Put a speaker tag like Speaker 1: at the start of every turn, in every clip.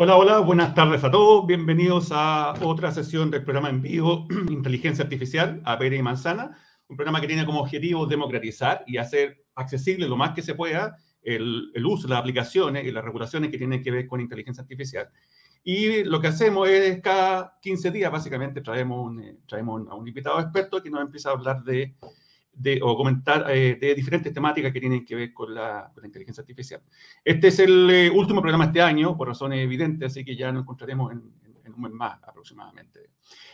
Speaker 1: Hola, hola, buenas tardes a todos. Bienvenidos a otra sesión del programa en vivo Inteligencia Artificial, a Pere y Manzana, un programa que tiene como objetivo democratizar y hacer accesible lo más que se pueda el, uso las aplicaciones y las regulaciones que tienen que ver con inteligencia artificial. Y lo que hacemos es cada 15 días, básicamente, traemos, eh, traemos a un invitado experto que nos empieza a hablar de de, o comentar eh, de diferentes temáticas que tienen que ver con la, con la inteligencia artificial. Este es el eh, último programa este año, por razones evidentes, así que ya nos encontraremos en, en un mes más aproximadamente.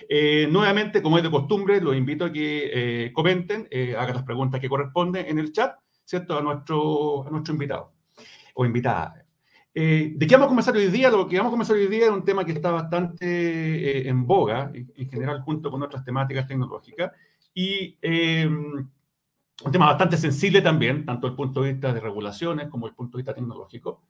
Speaker 1: Eh, nuevamente, como es de costumbre, los invito a que comenten, hagan las preguntas que corresponden en el chat, ¿cierto? A nuestro, a nuestro invitado o invitada. ¿De qué vamos a comenzar hoy día? Lo que vamos a comenzar hoy día es un tema que está bastante en boga, en, en, general, junto con otras temáticas tecnológicas, y un tema bastante sensible también, tanto desde el punto de vista de regulaciones como desde el punto de vista tecnológico.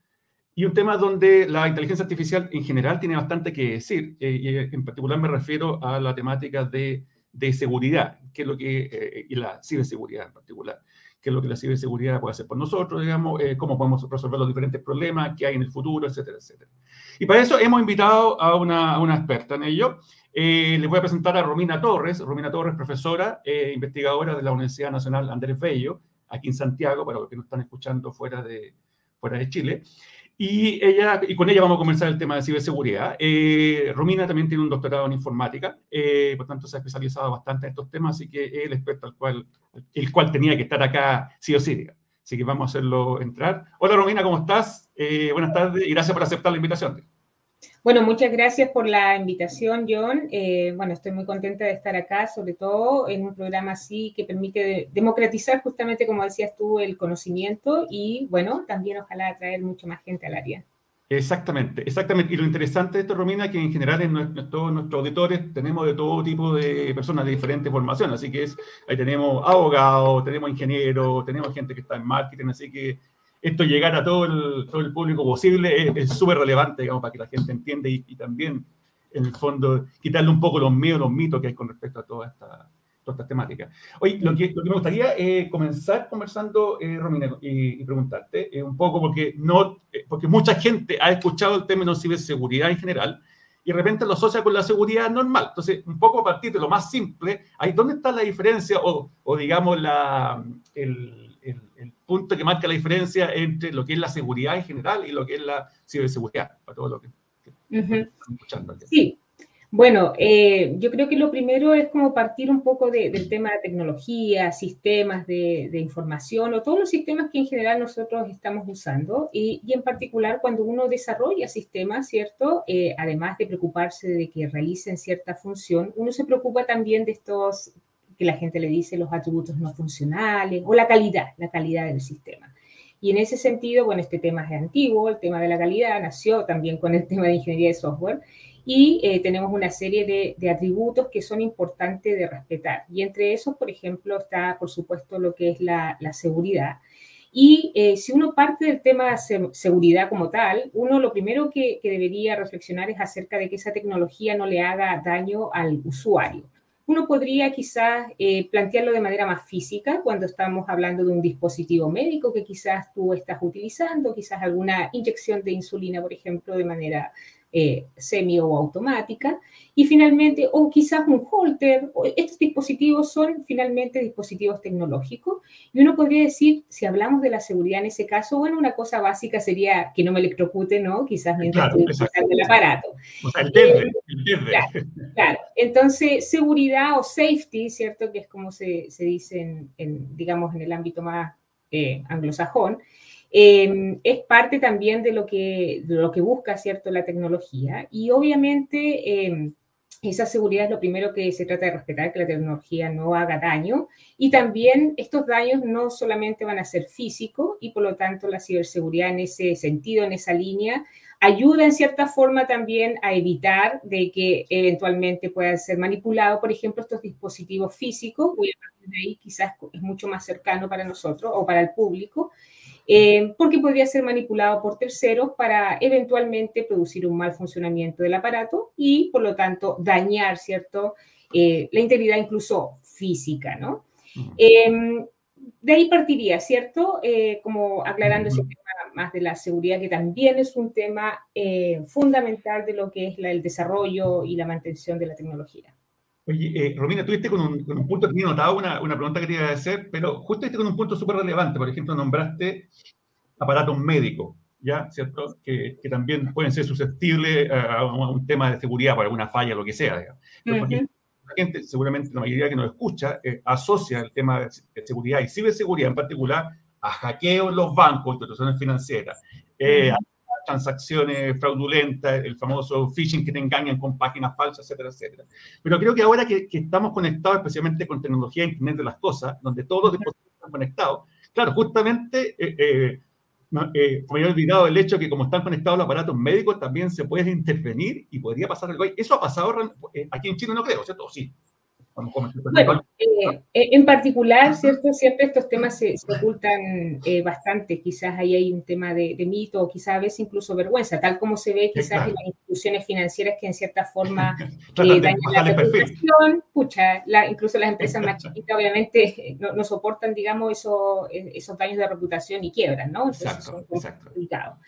Speaker 1: Y un tema donde la inteligencia artificial en general tiene bastante que decir, eh, y en particular me refiero a la temática de, de seguridad, que es lo que, eh, y la ciberseguridad en particular, qué es lo que la ciberseguridad puede hacer por nosotros, digamos, eh, cómo podemos resolver los diferentes problemas que hay en el futuro, etcétera, etcétera. Y para eso hemos invitado a una, a una experta en ello, eh, les voy a presentar a Romina Torres. Romina Torres, profesora, eh, investigadora de la Universidad Nacional Andrés Bello, aquí en Santiago, para los que nos están escuchando fuera de, fuera de Chile. Y, ella, y con ella vamos a comenzar el tema de ciberseguridad. Eh, Romina también tiene un doctorado en informática, por tanto se ha especializado bastante en estos temas, así que es el experto al cual, el cual tenía que estar acá sí o sí. Así que vamos a hacerlo entrar. Hola Romina, ¿cómo estás? buenas tardes y gracias por aceptar la invitación.
Speaker 2: Bueno, muchas gracias por la invitación, John. Eh, bueno, estoy muy contenta de estar acá, sobre todo en un programa así que permite democratizar justamente, como decías tú, el conocimiento y, bueno, también ojalá atraer mucho más gente al área.
Speaker 1: Exactamente, exactamente. Y lo interesante de esto, Romina, que en general en todos nuestros auditores tenemos de todo tipo de personas de diferentes formaciones. Así que es, ahí tenemos abogados, tenemos ingenieros, tenemos gente que está en marketing, así que esto llegar a todo el, todo el público posible es súper relevante, digamos, para que la gente entienda y, también, en el fondo, quitarle un poco los miedos, los mitos que hay con respecto a toda esta, toda esta temática. Oye, lo que, lo que me gustaría es comenzar conversando, eh, Romina, y, preguntarte eh, un poco, porque, no, eh, porque mucha gente ha escuchado el término ciberseguridad en general, y de repente lo asocia con la seguridad normal. Entonces, un poco a partir de lo más simple, ahí dónde está la diferencia o, o digamos, la, el, el, punto que marca la diferencia entre lo que es la seguridad en general y lo que es la ciberseguridad, para todo lo que,
Speaker 2: están escuchando. Sí, bueno, eh, yo creo que lo primero es como partir un poco del tema de tecnología, sistemas de, información o todos los sistemas que en general nosotros estamos usando y, en particular cuando uno desarrolla sistemas, ¿cierto? Eh, además de preocuparse de que realicen cierta función, uno se preocupa también de estos que la gente le dice los atributos no funcionales o la calidad, la calidad del sistema. Y en ese sentido, bueno, este tema es antiguo, el tema de la calidad nació también con el tema de ingeniería de software y eh, tenemos una serie de, atributos que son importantes de respetar. Y entre esos, por ejemplo, está, por supuesto, lo que es la, seguridad. Y eh, si uno parte del tema seguridad como tal, uno lo primero que debería reflexionar es acerca de que esa tecnología no le haga daño al usuario. Uno podría quizás eh, plantearlo de manera más física cuando estamos hablando de un dispositivo médico que quizás tú estás utilizando, quizás alguna inyección de insulina, por ejemplo, de manera eh, semi o automática. Y finalmente, o quizás un holter, estos dispositivos son finalmente dispositivos tecnológicos. Y uno podría decir, si hablamos de la seguridad en ese caso, bueno, una cosa básica sería que no me electrocute, ¿no? Quizás mientras estoy utilizando el aparato. O sea, el eh, Claro, Entonces, seguridad o safety, ¿cierto? Que es como se, se dice en, digamos, en el ámbito más eh, anglosajón, Em, es parte también de lo, que, lo que busca, ¿cierto?, la tecnología. Y obviamente em, esa seguridad es lo primero que se trata de respetar, que la tecnología no haga daño. Y también estos daños no solamente van a ser físicos y por lo tanto la ciberseguridad en ese sentido, en esa línea, ayuda en cierta forma también a evitar de que eventualmente puedan ser manipulados, por ejemplo, estos dispositivos físicos, voy a partir de ahí quizás es mucho más cercano para nosotros o para el público, eh, porque podría ser manipulado por terceros para eventualmente producir un mal funcionamiento del aparato y, por lo tanto, dañar, ¿cierto?, eh, la integridad incluso física, ¿no? Em, de ahí partiría, ¿cierto? Eh, como aclarando ese tema más de la seguridad, que también es un tema fundamental de lo que es el desarrollo y la mantención de la tecnología.
Speaker 1: Oye, eh, Romina, tuviste con un, con un punto que notado una, una pregunta que quería hacer, pero justo con un punto súper relevante. Por ejemplo, nombraste aparatos médicos, ¿ya? ¿Cierto? Que, que también pueden ser susceptibles a, un tema de seguridad por alguna falla, lo que sea. Pero La gente, seguramente la mayoría que nos escucha, eh, asocia el tema de seguridad y ciberseguridad en particular a hackeos en los bancos, instituciones financieras, eh, a transacciones fraudulentas, el famoso phishing que te engañan con páginas falsas, etcétera, etcétera. Pero creo que ahora que, estamos conectados especialmente con tecnología Internet de las cosas, donde todos los dispositivos están conectados, claro, justamente eh, eh, eh, me había olvidado el hecho que como están conectados los aparatos médicos, también se puede intervenir y podría pasar algo. Eso ha pasado aquí en Chile, no creo, ¿cierto? Sí.
Speaker 2: Bueno, eh, eh, en particular, ¿cierto? Siempre estos temas se, ocultan eh, bastante. Quizás ahí hay un tema de, mito o quizás a veces incluso vergüenza, tal como se ve quizás en las instituciones financieras que en cierta forma dañan la reputación. Pucha, incluso las empresas más chiquitas obviamente no, soportan, digamos, eso, esos daños de reputación y quiebran, ¿no? Entonces exacto, son complicados.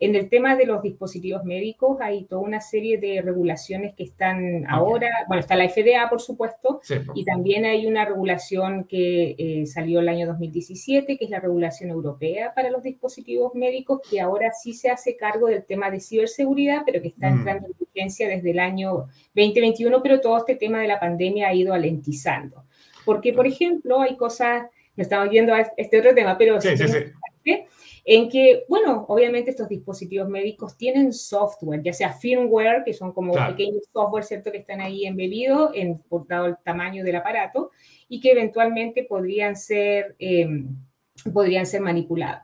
Speaker 2: En el tema de los dispositivos médicos hay toda una serie de regulaciones que están ahora, bueno, está la FDA, por supuesto, y también hay una regulación que eh, salió el año 2017, que es la regulación europea para los dispositivos médicos, que ahora sí se hace cargo del tema de ciberseguridad, pero que está mm. entrando en vigencia desde el año 2021, pero todo este tema de la pandemia ha ido alentizando. Porque, por ejemplo, hay cosas, no estamos viendo a este otro tema, pero... Sí, sí, sí en que, bueno, obviamente estos dispositivos médicos tienen software, ya sea firmware, que son como pequeños software, ¿cierto?, que están ahí embebidos, en, por dado el tamaño del aparato, y que eventualmente podrían ser, em, podrían ser manipulados.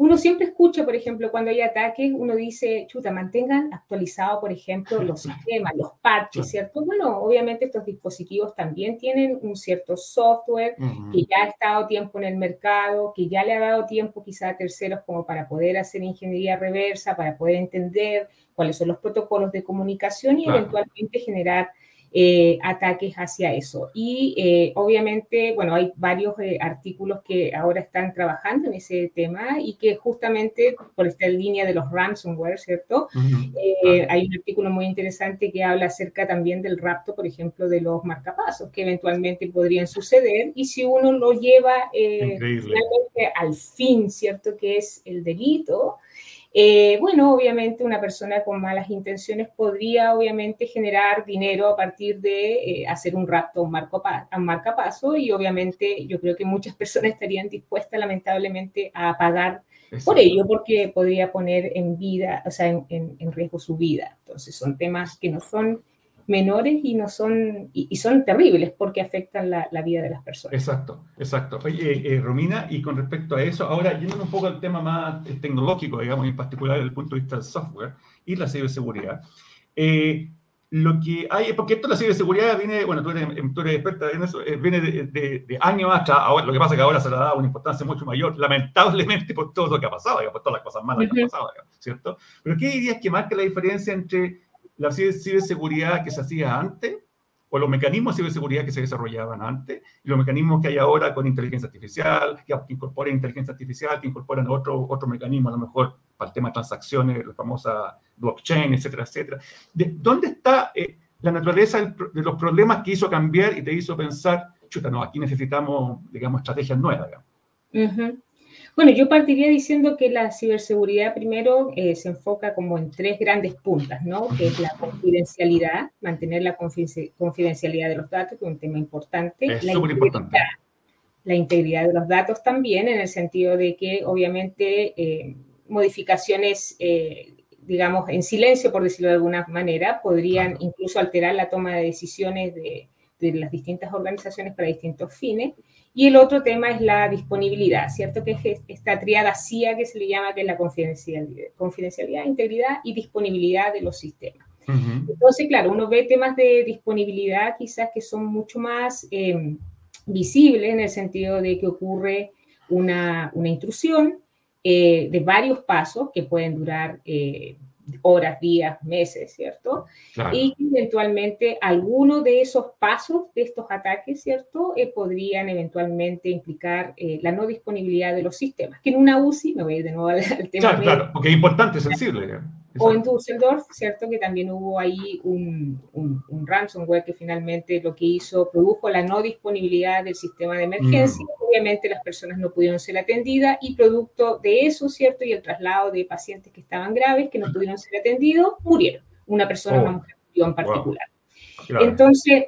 Speaker 2: Uno siempre escucha, por ejemplo, cuando hay ataques, uno dice, chuta, mantengan actualizado, por ejemplo, los sistemas, los parches, ¿cierto? Bueno, obviamente estos dispositivos también tienen un cierto software que ya ha estado tiempo en el mercado, que ya le ha dado tiempo quizá a terceros como para poder hacer ingeniería reversa, para poder entender cuáles son los protocolos de comunicación y eventualmente generar eh, ataques hacia eso. Y eh, obviamente, bueno, hay varios eh, artículos que ahora están trabajando en ese tema y que justamente por esta línea de los ransomware, ¿cierto? Hay un artículo muy interesante que habla acerca también del rapto, por ejemplo, de los marcapasos que eventualmente podrían suceder y si uno lo lleva finalmente al fin, ¿cierto? Que es el delito. Eh, bueno, obviamente una persona con malas intenciones podría obviamente generar dinero a partir de eh, hacer un rapto a un, marcapaso y obviamente yo creo que muchas personas estarían dispuestas lamentablemente a pagar por ello porque podría poner en vida, o sea, en riesgo su vida. Entonces son temas que no son menores y no son, y, son terribles porque afectan la, vida de las personas.
Speaker 1: Exacto, exacto. Oye, eh, Romina, y con respecto a eso, ahora yendo un poco al tema más eh, tecnológico, digamos, en particular desde el punto de vista del software y la ciberseguridad, eh, lo que hay, porque esto de la ciberseguridad viene, bueno, tú eres, tú eres experta en eso, viene de, de, años atrás, ahora, lo que pasa es que ahora se le ha dado una importancia mucho mayor, lamentablemente por todo lo que ha pasado, por todas las cosas malas que han pasado, ¿cierto? Pero ¿qué dirías que marca la diferencia entre la ciberseguridad que se hacía antes, o los mecanismos de ciberseguridad que se desarrollaban antes, y los mecanismos que hay ahora con inteligencia artificial, que incorporan inteligencia artificial, que incorporan otro, otro mecanismo, a lo mejor para el tema de transacciones, la famosa blockchain, etcétera, etcétera. ¿De ¿Dónde está eh, la naturaleza de los problemas que hizo cambiar y te hizo pensar, chuta, no, aquí necesitamos, digamos, estrategias nuevas? Digamos?
Speaker 2: Bueno, yo partiría diciendo que la ciberseguridad primero eh, se enfoca como en tres grandes puntas, ¿no? Que es la confidencialidad, mantener la confidencialidad de los datos, que es un tema importante.
Speaker 1: Es la importante.
Speaker 2: La integridad de los datos también, en el sentido de que obviamente eh, modificaciones, eh, digamos, en silencio, por decirlo de alguna manera, podrían incluso alterar la toma de decisiones de, de las distintas organizaciones para distintos fines. Y el otro tema es la disponibilidad, ¿cierto? Que es esta triada CIA que se le llama, que es la confidencialidad, confidencialidad integridad y disponibilidad de los sistemas. Entonces, claro, uno ve temas de disponibilidad quizás que son mucho más eh, visibles en el sentido de que ocurre una, una intrusión eh, de varios pasos que pueden durar eh, horas, días, meses, ¿cierto? Y eventualmente alguno de esos pasos de estos ataques, ¿cierto? Eh, podrían eventualmente implicar eh, la no disponibilidad de los sistemas. Que en una UCI, me voy a ir de nuevo al, tema.
Speaker 1: Claro, claro, porque es importante, sensible.
Speaker 2: O en Düsseldorf, ¿cierto? Que también hubo ahí un, un, ransomware que finalmente lo que hizo, produjo la no disponibilidad del sistema de emergencia. Mm. Obviamente las personas no pudieron ser atendidas y producto de eso, ¿cierto? Y el traslado de pacientes que estaban graves, que no pudieron ser atendidos, murieron. Una persona, una mujer en particular. Entonces,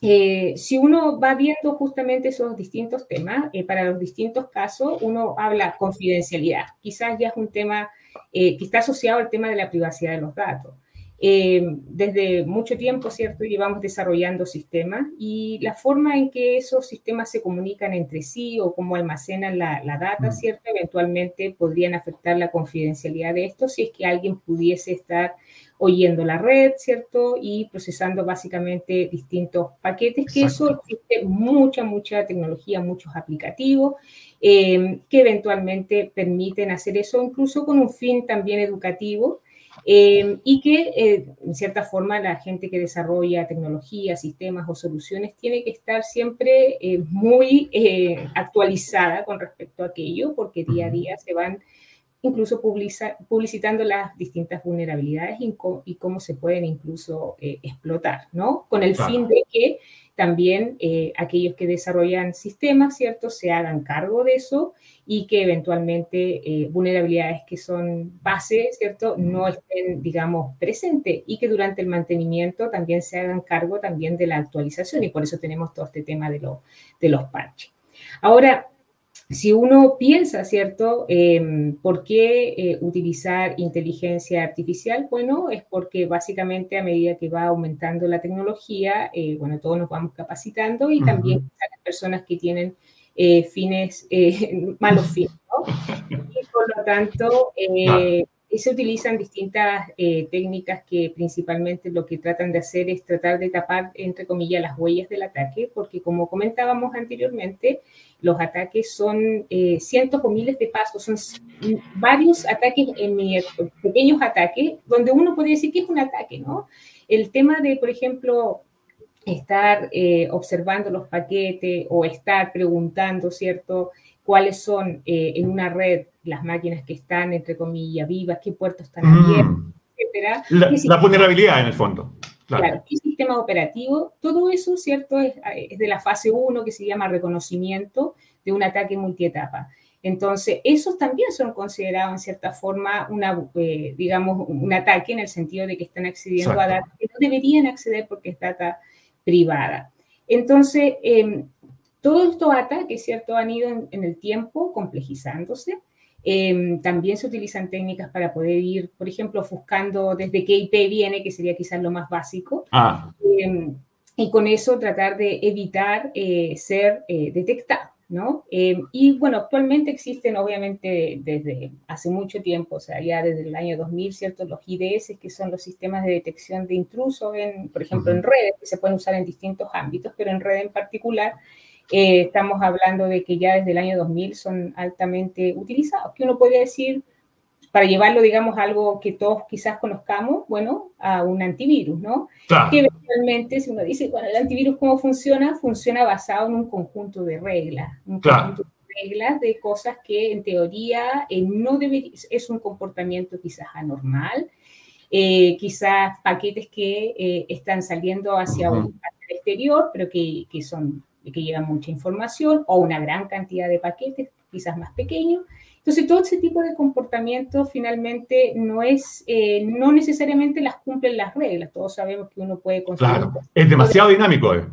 Speaker 2: eh, si uno va viendo justamente esos distintos temas, eh, para los distintos casos, uno habla confidencialidad. Quizás ya es un tema eh, que está asociado al tema de la privacidad de los datos. Eh, desde mucho tiempo, ¿cierto? Llevamos desarrollando sistemas y la forma en que esos sistemas se comunican entre sí o cómo almacenan la, data, mm. ¿cierto? Eventualmente podrían afectar la confidencialidad de esto si es que alguien pudiese estar oyendo la red, ¿cierto? Y procesando básicamente distintos paquetes, que eso existe mucha, mucha tecnología, muchos aplicativos eh, que eventualmente permiten hacer eso, incluso con un fin también educativo. Eh, y que, eh, en cierta forma, la gente que desarrolla tecnología, sistemas o soluciones tiene que estar siempre muy actualizada con respecto a aquello, porque día a día se van incluso publicitando las distintas vulnerabilidades y, cómo se pueden incluso explotar, ¿no? Con el fin de que también eh, aquellos que desarrollan sistemas, ¿cierto?, se hagan cargo de eso y que eventualmente eh, vulnerabilidades que son base, ¿cierto?, no estén, digamos, presentes y que durante el mantenimiento también se hagan cargo también de la actualización y por eso tenemos todo este tema de, de los parches. Ahora, si uno piensa, ¿cierto? Em, ¿Por qué eh, utilizar inteligencia artificial? Bueno, es porque básicamente a medida que va aumentando la tecnología, eh, bueno, todos nos vamos capacitando y también las personas que tienen eh, fines, malos fines, ¿no? Y por lo tanto, se utilizan distintas técnicas que principalmente lo que tratan de hacer es tratar de tapar, entre comillas, las huellas del ataque, porque como comentábamos anteriormente, los ataques son eh, cientos o miles de pasos, son varios ataques, en pequeños ataques, donde uno podría decir que es un ataque, ¿no? El tema de, por ejemplo, estar eh, observando los paquetes o estar preguntando, ¿cierto? cuáles son eh, en una red las máquinas que están, entre comillas, vivas, qué puertos están mm. abiertos, etcétera.
Speaker 1: la vulnerabilidad, en el fondo.
Speaker 2: Claro. ¿qué sistema operativo? Todo eso, ¿cierto? Es, de la fase 1 que se llama reconocimiento de un ataque multietapa. Entonces, esos también son considerados en cierta forma una, eh, digamos, un ataque en el sentido de que están accediendo a datos que no deberían acceder porque es data privada. Entonces, eh, todos estos ataques, ¿cierto?, han ido en el tiempo complejizándose Em, también se utilizan técnicas para poder ir, por ejemplo, ofuscando desde qué IP viene, que sería quizás lo más básico. Ah. Em, y con eso tratar de evitar eh, ser eh, detectado, ¿no? Em, y bueno, actualmente existen, obviamente, desde hace mucho tiempo, o sea, ya desde el año 2000, ¿cierto? Los IDS, que son los sistemas de detección de intrusos, en, por ejemplo, en redes, que se pueden usar en distintos ámbitos, pero en red en particular, eh, estamos hablando de que ya desde el año 2000 son altamente utilizados, que uno podría decir, para llevarlo, digamos, a algo que todos quizás conozcamos, bueno, a un antivirus, ¿no? Que eventualmente, si uno dice, bueno, el antivirus, ¿cómo funciona? Funciona basado en un conjunto de reglas, un conjunto de reglas de cosas que en teoría eh, no debería, es un comportamiento quizás anormal, eh, quizás paquetes que están saliendo hacia, el exterior, pero que, que son que llega mucha información o una gran cantidad de paquetes, quizás más pequeños. Entonces, todo ese tipo de comportamiento finalmente no es, eh, no necesariamente las cumplen las reglas. Todos sabemos que uno puede
Speaker 1: construir. Claro, es demasiado dinámico. Eh.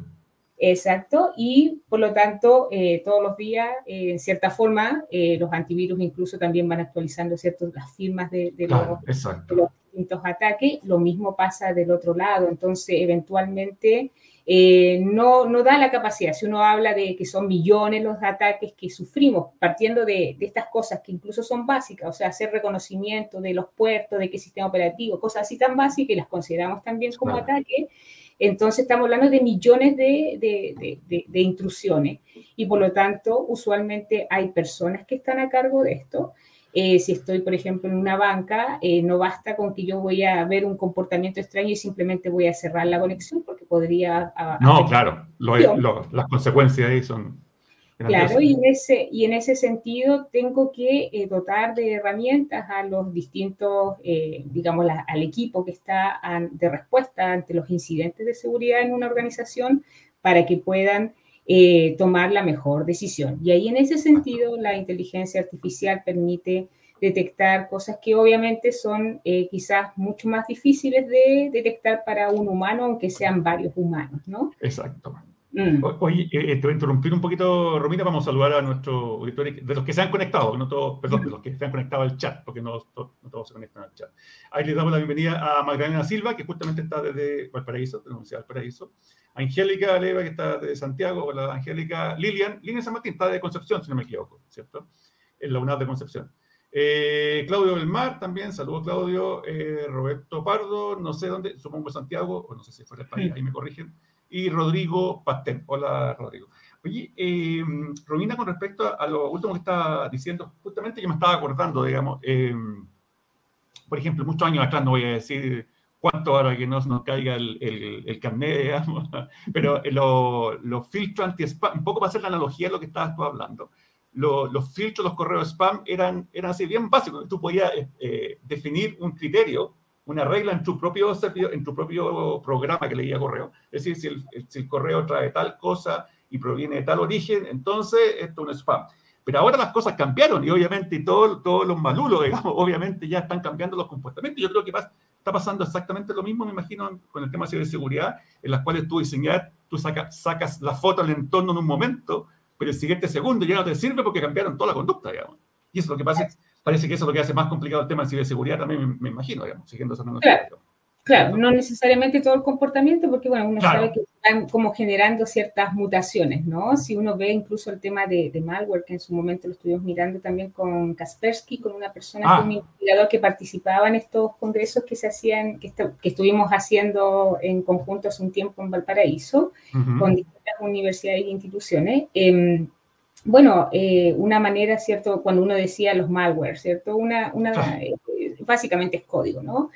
Speaker 2: Exacto, y por lo tanto, eh, todos los días, en cierta forma, los antivirus incluso también van actualizando ciertas las firmas de, de, los, de, los, distintos ataques. Lo mismo pasa del otro lado. Entonces, eventualmente, eh, no, no da la capacidad. Si uno habla de que son millones los ataques que sufrimos, partiendo de, estas cosas que incluso son básicas, o sea, hacer reconocimiento de los puertos, de qué sistema operativo, cosas así tan básicas que las consideramos también como ataques, entonces estamos hablando de millones de, de, intrusiones y por lo tanto usualmente hay personas que están a cargo de esto Eh, si estoy, por ejemplo, en una banca, eh, no basta con que yo voy a ver un comportamiento extraño y simplemente voy a cerrar la conexión porque podría...
Speaker 1: no, claro, las consecuencias ahí son...
Speaker 2: Claro, y en, ese, y en ese sentido tengo que eh, dotar de herramientas a los distintos, digamos, al equipo que está de respuesta ante los incidentes de seguridad en una organización para que puedan eh, tomar la mejor decisión. Y ahí en ese sentido la inteligencia artificial permite detectar cosas que obviamente son eh, quizás mucho más difíciles de detectar para un humano, aunque sean varios humanos, ¿no?
Speaker 1: Exacto. Mm. Oye, eh, te voy a interrumpir un poquito, Romina, vamos a saludar a nuestro auditorio, de los que se han conectado, no todos, perdón, de los que se han conectado al chat, porque no, no, todos se conectan al chat. Ahí les damos la bienvenida a Magdalena Silva, que justamente está desde Valparaíso, de la Universidad de Valparaíso. Angélica Leva, que está de Santiago, hola Angélica. Lilian, Lilian San Martín está de Concepción, si no me equivoco, ¿cierto? En la UNAD de Concepción. Eh, Claudio del Mar también, saludos Claudio. Eh, Roberto Pardo, no sé dónde, supongo Santiago, o no sé si fuera España, ahí me corrigen. Y Rodrigo Pastén, hola Rodrigo. Oye, eh, Romina, con respecto a, lo último que estaba diciendo, justamente yo me estaba acordando, digamos, eh, por ejemplo, muchos años atrás, no voy a decir cuánto ahora que no nos caiga el, el, carnet, digamos, pero los lo filtros anti-spam, un poco para hacer la analogía de lo que estabas tú hablando, los filtros, los correos spam eran, eran así bien básicos, tú podías eh, eh, definir un criterio, una regla en tu propio en tu propio programa que leía correo, es decir, si el, si el correo trae tal cosa y proviene de tal origen, entonces esto es un spam. Pero ahora las cosas cambiaron y obviamente todos todo los malulos, digamos, obviamente ya están cambiando los comportamientos. Yo creo que está pasando exactamente lo mismo, me imagino, con el tema de ciberseguridad, en las cuales tú diseñas, tú sacas, sacas la foto del entorno en un momento, pero el siguiente segundo ya no te sirve porque cambiaron toda la conducta, digamos. Y eso es lo que pasa, parece que eso es lo que hace más complicado el tema de ciberseguridad también, me, imagino, digamos, siguiendo esa
Speaker 2: claro. Claro, no necesariamente todo el comportamiento, porque bueno, uno sabe que están como generando ciertas mutaciones, ¿no? Si uno ve incluso el tema de, malware, que en su momento lo estuvimos mirando también con Kaspersky, con una persona, ah. un investigador que participaba en estos congresos que se hacían, que, que estuvimos haciendo en conjunto hace un tiempo en Valparaíso, con distintas universidades e instituciones. Em, bueno, eh, una manera, ¿cierto? Cuando uno decía los malware, ¿cierto? Una, una eh, básicamente es código, ¿no?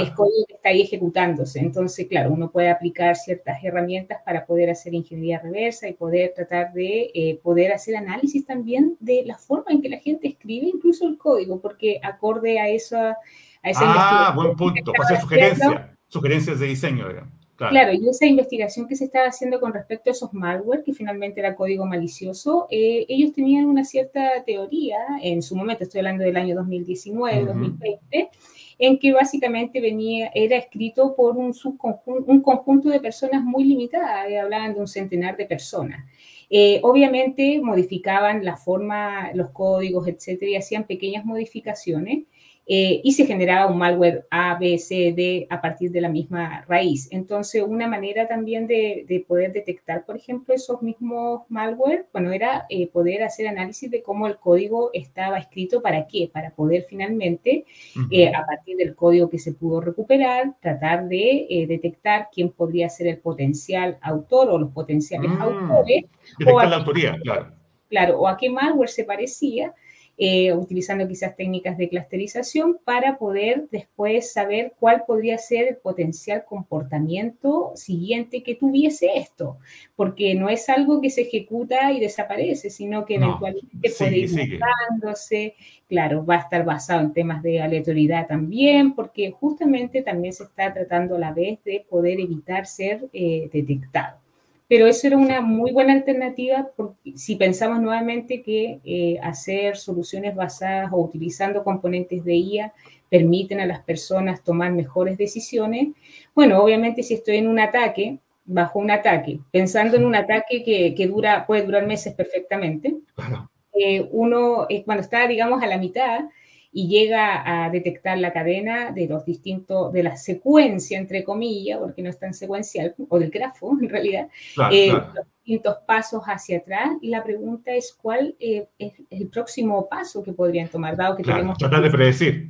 Speaker 2: Es código que está ahí ejecutándose. Entonces, claro, uno puede aplicar ciertas herramientas para poder hacer ingeniería reversa y poder tratar de eh, poder hacer análisis también de la forma en que la gente escribe incluso el código, porque acorde a esa, a esa
Speaker 1: ah, buen punto. Para hacer sugerencias, sugerencias de diseño, digamos.
Speaker 2: Claro. y esa investigación que se estaba haciendo con respecto a esos malware, que finalmente era código malicioso, eh, ellos tenían una cierta teoría, en su momento estoy hablando del año 2019, 2020, en que básicamente venía, era escrito por un, subconjunto, un conjunto de personas muy limitadas, eh, hablaban de un centenar de personas. Eh, obviamente modificaban la forma, los códigos, etcétera, y hacían pequeñas modificaciones eh, y se generaba un malware A, B, C, D a partir de la misma raíz. Entonces, una manera también de, poder detectar, por ejemplo, esos mismos malware, bueno, era eh, poder hacer análisis de cómo el código estaba escrito, para qué, para poder finalmente, eh, a partir del código que se pudo recuperar, tratar de detectar quién podría ser el potencial autor o los potenciales mm. autores.
Speaker 1: Detectar la autoría, claro.
Speaker 2: Claro, o a qué malware se parecía eh, utilizando quizás técnicas de clusterización para poder después saber cuál podría ser el potencial comportamiento siguiente que tuviese esto, porque no es algo que se ejecuta y desaparece, sino que eventualmente puede ir buscándose, claro, va a estar basado en temas de aleatoriedad también, porque justamente también se está tratando a la vez de poder evitar ser eh, detectado pero eso era una muy buena alternativa si pensamos nuevamente que eh, hacer soluciones basadas o utilizando componentes de IA permiten a las personas tomar mejores decisiones. Bueno, obviamente si estoy en un ataque, bajo un ataque, pensando en un ataque que, dura, puede durar meses perfectamente, eh, uno, eh, cuando está, digamos, a la mitad, y llega a detectar la cadena de los distintos, de la secuencia, entre comillas, porque no es tan secuencial, o del grafo en realidad, eh, los distintos pasos hacia atrás. Y la pregunta es cuál eh, es el próximo paso que podrían tomar, dado que tenemos...
Speaker 1: Tratar de predecir.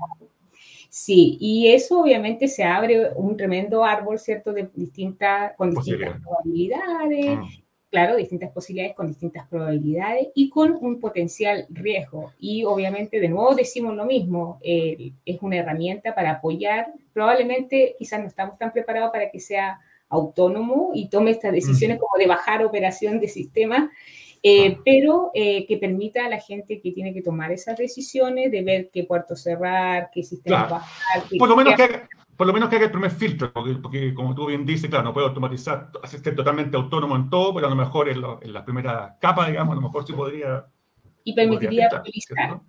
Speaker 2: Sí, y eso obviamente se abre un tremendo árbol, ¿cierto? De distintas, con distintas probabilidades. Ah claro, distintas posibilidades con distintas probabilidades y con un potencial riesgo. Y obviamente, de nuevo decimos lo mismo, eh, es una herramienta para apoyar, probablemente quizás no estamos tan preparados para que sea autónomo y tome estas decisiones como de bajar operación de sistema, eh, pero eh, que permita a la gente que tiene que tomar esas decisiones de ver qué puerto cerrar, qué sistema bajar.
Speaker 1: Por lo menos que haga, por lo menos que haga el primer filtro, porque, como tú bien dices, claro, no puedo automatizar, ser totalmente autónomo en todo, pero a lo mejor en, la primera capa, digamos, a lo mejor sí podría...
Speaker 2: Y permitiría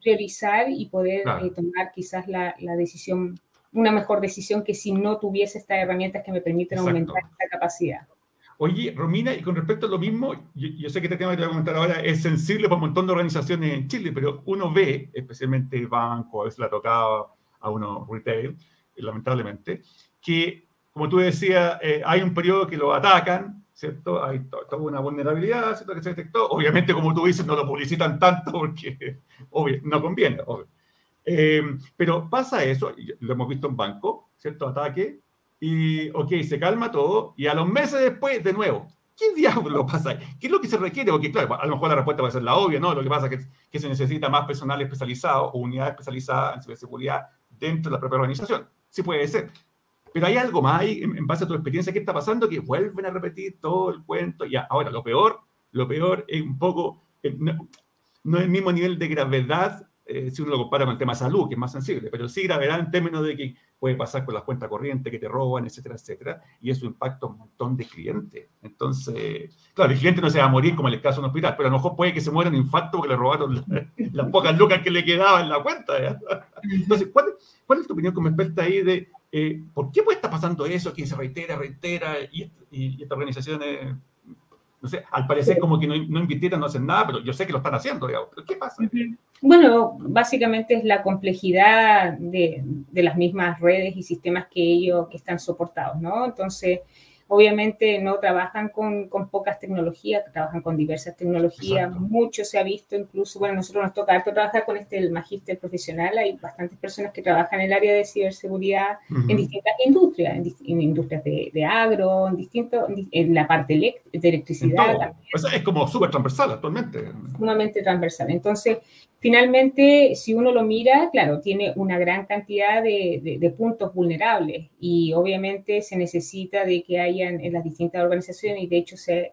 Speaker 2: priorizar, y poder eh, tomar quizás la, la, decisión, una mejor decisión que si no tuviese estas herramientas que me permiten aumentar esta capacidad.
Speaker 1: Oye, Romina, y con respecto a lo mismo, yo, sé que este tema que te voy a comentar ahora es sensible para un montón de organizaciones en Chile, pero uno ve, especialmente banco, a veces la tocaba a uno retail, lamentablemente, que, como tú decías, eh, hay un periodo que lo atacan, ¿cierto? Hay toda una vulnerabilidad, ¿cierto? Que se detectó. Obviamente, como tú dices, no lo publicitan tanto porque obvio, no conviene. Eh, pero pasa eso, lo hemos visto en banco, ¿cierto? Ataque, y, ok, se calma todo, y a los meses después, de nuevo, ¿qué diablo pasa? ¿Qué es lo que se requiere? Porque, claro, a lo mejor la respuesta va a ser la obvia, ¿no? Lo que pasa es que, que se necesita más personal especializado o unidades especializadas en ciberseguridad dentro de la propia organización sí puede ser. Pero hay algo más ahí, en, base a tu experiencia, ¿qué está pasando? Que vuelven a repetir todo el cuento. Ya, ahora, lo peor, lo peor es un poco, eh, no, no, es el mismo nivel de gravedad eh, si uno lo compara con el tema de salud, que es más sensible, pero sí gravedad en términos de que puede pasar con las cuentas corrientes que te roban, etcétera, etcétera, y eso impacta un montón de clientes. Entonces, claro, el cliente no se va a morir como en el caso de un hospital, pero a lo mejor puede que se muera en infarto porque le robaron las, pocas lucas que le quedaban en la cuenta. Entonces, ¿cuál, ¿cuál, es tu opinión como experta ahí de eh, por qué puede estar pasando eso, que se reitera, reitera, y estas organizaciones sé, al parecer como que no, no invirtieron, no hacen nada, pero yo sé que lo están haciendo, digamos. ¿Pero qué pasa?
Speaker 2: Bueno, básicamente es la complejidad de, de, las mismas redes y sistemas que ellos que están soportados, ¿no? Entonces, Obviamente no trabajan con, con pocas tecnologías, trabajan con diversas tecnologías, mucho se ha visto, incluso, bueno, nosotros nos toca harto trabajar con este, el magíster profesional, hay bastantes personas que trabajan en el área de ciberseguridad en distintas industrias, en, industrias de, agro, en distintos, en la parte de electricidad.
Speaker 1: es como súper transversal actualmente.
Speaker 2: Sumamente transversal. Entonces, Finalmente, si uno lo mira, claro, tiene una gran cantidad de, puntos vulnerables y obviamente se necesita de que hayan en las distintas organizaciones y de hecho se,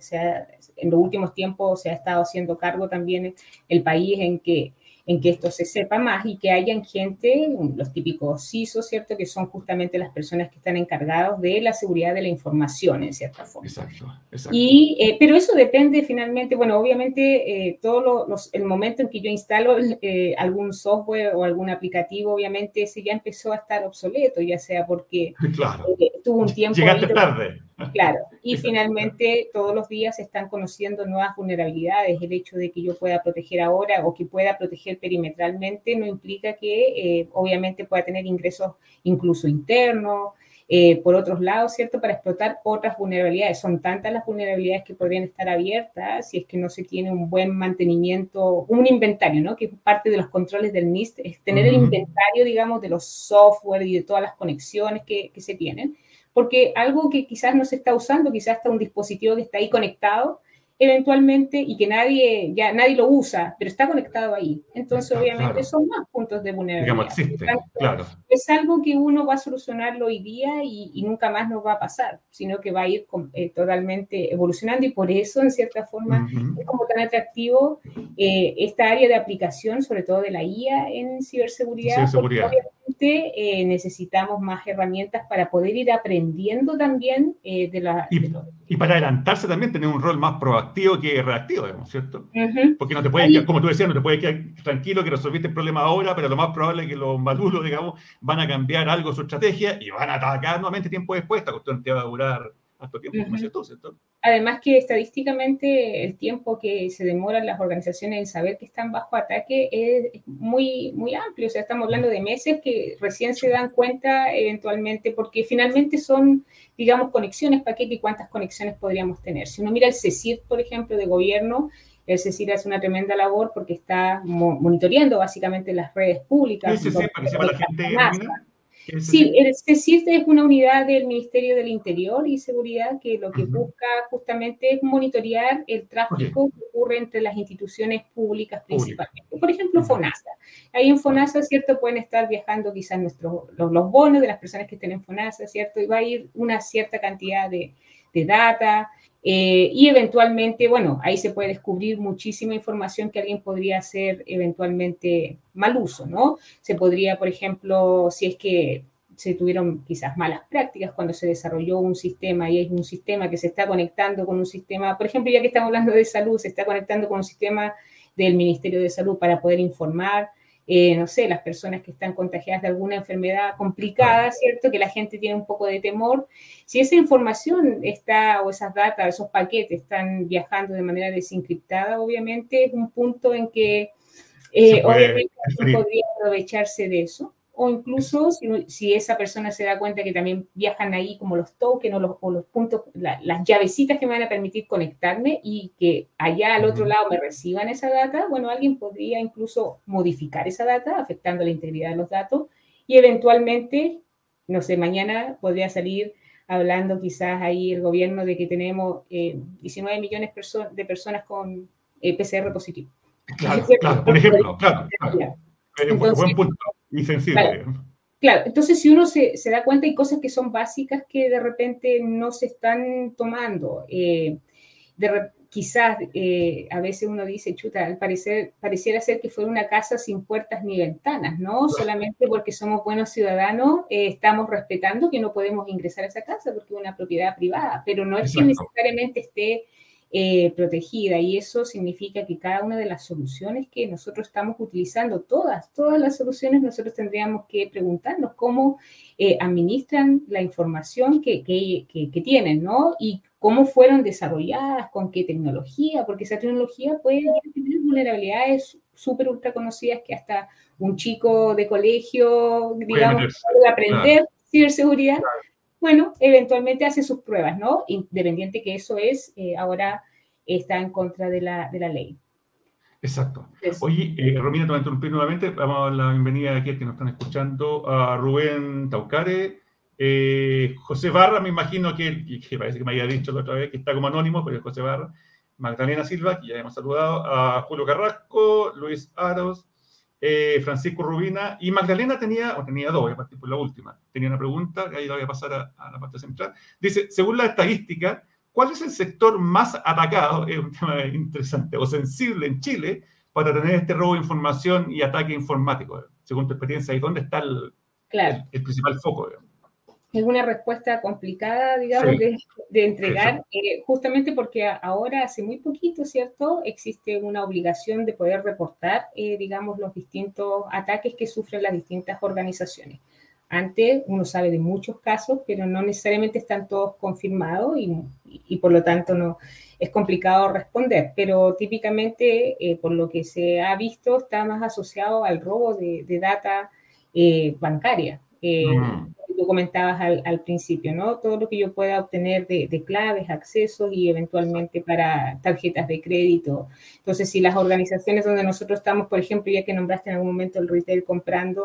Speaker 2: en los últimos tiempos se ha estado haciendo cargo también el país en que en que esto se sepa más y que hayan gente, los típicos CISO, ¿cierto? Que son justamente las personas que están encargados de la seguridad de la información, en cierta forma. Exacto, exacto. Y, eh, pero eso depende finalmente, bueno, obviamente eh, todo los, el momento en que yo instalo eh, algún software o algún aplicativo, obviamente ese ya empezó a estar obsoleto, ya sea porque tuvo un tiempo...
Speaker 1: Llegaste tarde.
Speaker 2: Claro, y finalmente todos los días se están conociendo nuevas vulnerabilidades. El hecho de que yo pueda proteger ahora o que pueda proteger perimetralmente no implica que eh, obviamente pueda tener ingresos incluso internos, eh, por otros lados, ¿cierto? Para explotar otras vulnerabilidades. Son tantas las vulnerabilidades que podrían estar abiertas si es que no se tiene un buen mantenimiento, un inventario, ¿no? Que parte de los controles del NIST, es tener el inventario, digamos, de los software y de todas las conexiones que, que se tienen porque algo que quizás no se está usando, quizás está un dispositivo que está ahí conectado, eventualmente y que nadie ya nadie lo usa, pero está conectado ahí. Entonces, obviamente, son más puntos de vulnerabilidad. Existe, claro. Es algo que uno va a solucionarlo hoy día y, nunca más nos va a pasar, sino que va a ir eh, totalmente evolucionando y por eso, en cierta forma, es como tan atractivo eh, esta área de aplicación, sobre todo de la IA en ciberseguridad. ciberseguridad. Obviamente eh, necesitamos más herramientas para poder ir aprendiendo también de la...
Speaker 1: y para adelantarse también, tener un rol más proactivo activo que reactivo, digamos, ¿cierto? Porque no te puedes, como tú decías, no te puedes quedar tranquilo que resolviste el problema ahora, pero lo más probable es que los maduros, digamos, van a cambiar algo su estrategia y van a atacar nuevamente tiempo después. Esta cuestión te va a durar
Speaker 2: Además que estadísticamente el tiempo que se demoran las organizaciones en saber que están bajo ataque es muy, muy amplio. O sea, estamos hablando de meses que recién se dan cuenta eventualmente, porque finalmente son, digamos, conexiones, paquete y cuántas conexiones podríamos tener. Si uno mira el CECIR, por ejemplo, de gobierno, el CECIR hace una tremenda labor porque está monitoreando básicamente las redes públicas. Sí, sí, sí, para que la gente Sí, el CECIRT es una unidad del Ministerio del Interior y Seguridad que lo que busca justamente es monitorear el tráfico que ocurre entre las instituciones públicas principalmente. Por ejemplo, FONASA. Ahí en FONASA, ¿cierto? Pueden estar viajando quizás nuestros, los, bonos de las personas que estén en FONASA, ¿cierto? Y va a ir una cierta cantidad de, de data, eh, y eventualmente, bueno, ahí se puede descubrir muchísima información que alguien podría hacer eventualmente mal uso, ¿no? Se podría, por ejemplo, si es que se tuvieron quizás malas prácticas cuando se desarrolló un sistema y hay un sistema que se está conectando con un sistema, por ejemplo, ya que estamos hablando de salud, se está conectando con un sistema del Ministerio de Salud para poder informar eh, no sé, las personas que están contagiadas de alguna enfermedad complicada, ¿cierto? Que la gente tiene un poco de temor. Si esa información está, o esas datas, esos paquetes están viajando de manera desencriptada, obviamente es un punto en que eh, obviamente podría aprovecharse de eso o incluso si, esa persona se da cuenta que también viajan ahí como los tokens o los, los puntos, las llavecitas que me van a permitir conectarme y que allá al otro lado me reciban esa data, bueno, alguien podría incluso modificar esa data afectando la integridad de los datos y eventualmente, no sé, mañana podría salir hablando quizás ahí el gobierno de que tenemos 19 eh, millones de personas con eh, PCR positivo.
Speaker 1: Claro, claro, por ejemplo, claro. claro. buen punto y sensible.
Speaker 2: Claro. entonces si uno se, se, da cuenta hay cosas que son básicas que de repente no se están tomando. Eh, quizás eh, a veces uno dice, chuta, al parecer pareciera ser que fue una casa sin puertas ni ventanas, ¿no? Solamente porque somos buenos ciudadanos eh, estamos respetando que no podemos ingresar a esa casa porque es una propiedad privada, pero no es que necesariamente esté eh, protegida. Y eso significa que cada una de las soluciones que nosotros estamos utilizando, todas, todas las soluciones, nosotros tendríamos que preguntarnos cómo eh, administran la información que, que, que, tienen, ¿no? Y cómo fueron desarrolladas, con qué tecnología, porque esa tecnología puede tener vulnerabilidades súper ultra conocidas que hasta un chico de colegio, digamos, puede aprender ciberseguridad bueno, eventualmente hace sus pruebas, ¿no? Independiente que eso es, eh, ahora está en contra de la, de la ley.
Speaker 1: Exacto. Oye, eh, Romina, te voy a interrumpir nuevamente. Vamos a dar la bienvenida aquí a que nos están escuchando, a Rubén Taucare, eh, José Barra, me imagino que, que, parece que me había dicho la otra vez que está como anónimo, pero es José Barra, Magdalena Silva, que ya hemos saludado, a Julio Carrasco, Luis Aros, eh, Francisco Rubina y Magdalena tenía, o tenía dos, voy a partir por la última, tenía una pregunta, ahí la voy a pasar a, la parte central. Dice, según la estadística, ¿cuál es el sector más atacado, es un tema interesante, o sensible en Chile para tener este robo de información y ataque informático? Según tu experiencia, ¿y dónde está el, el, principal foco?
Speaker 2: Es una respuesta complicada, digamos, de, entregar, eh, justamente porque ahora, hace muy poquito, ¿cierto? Existe una obligación de poder reportar, eh, digamos, los distintos ataques que sufren las distintas organizaciones. Antes uno sabe de muchos casos, pero no necesariamente están todos confirmados y, y por lo tanto no es complicado responder. Pero típicamente, eh, por lo que se ha visto, está más asociado al robo de, de data bancaria. Mm tú comentabas al, principio, ¿no? Todo lo que yo pueda obtener de, claves, accesos y eventualmente para tarjetas de crédito. Entonces, si las organizaciones donde nosotros estamos, por ejemplo, ya que nombraste en algún momento el retail comprando,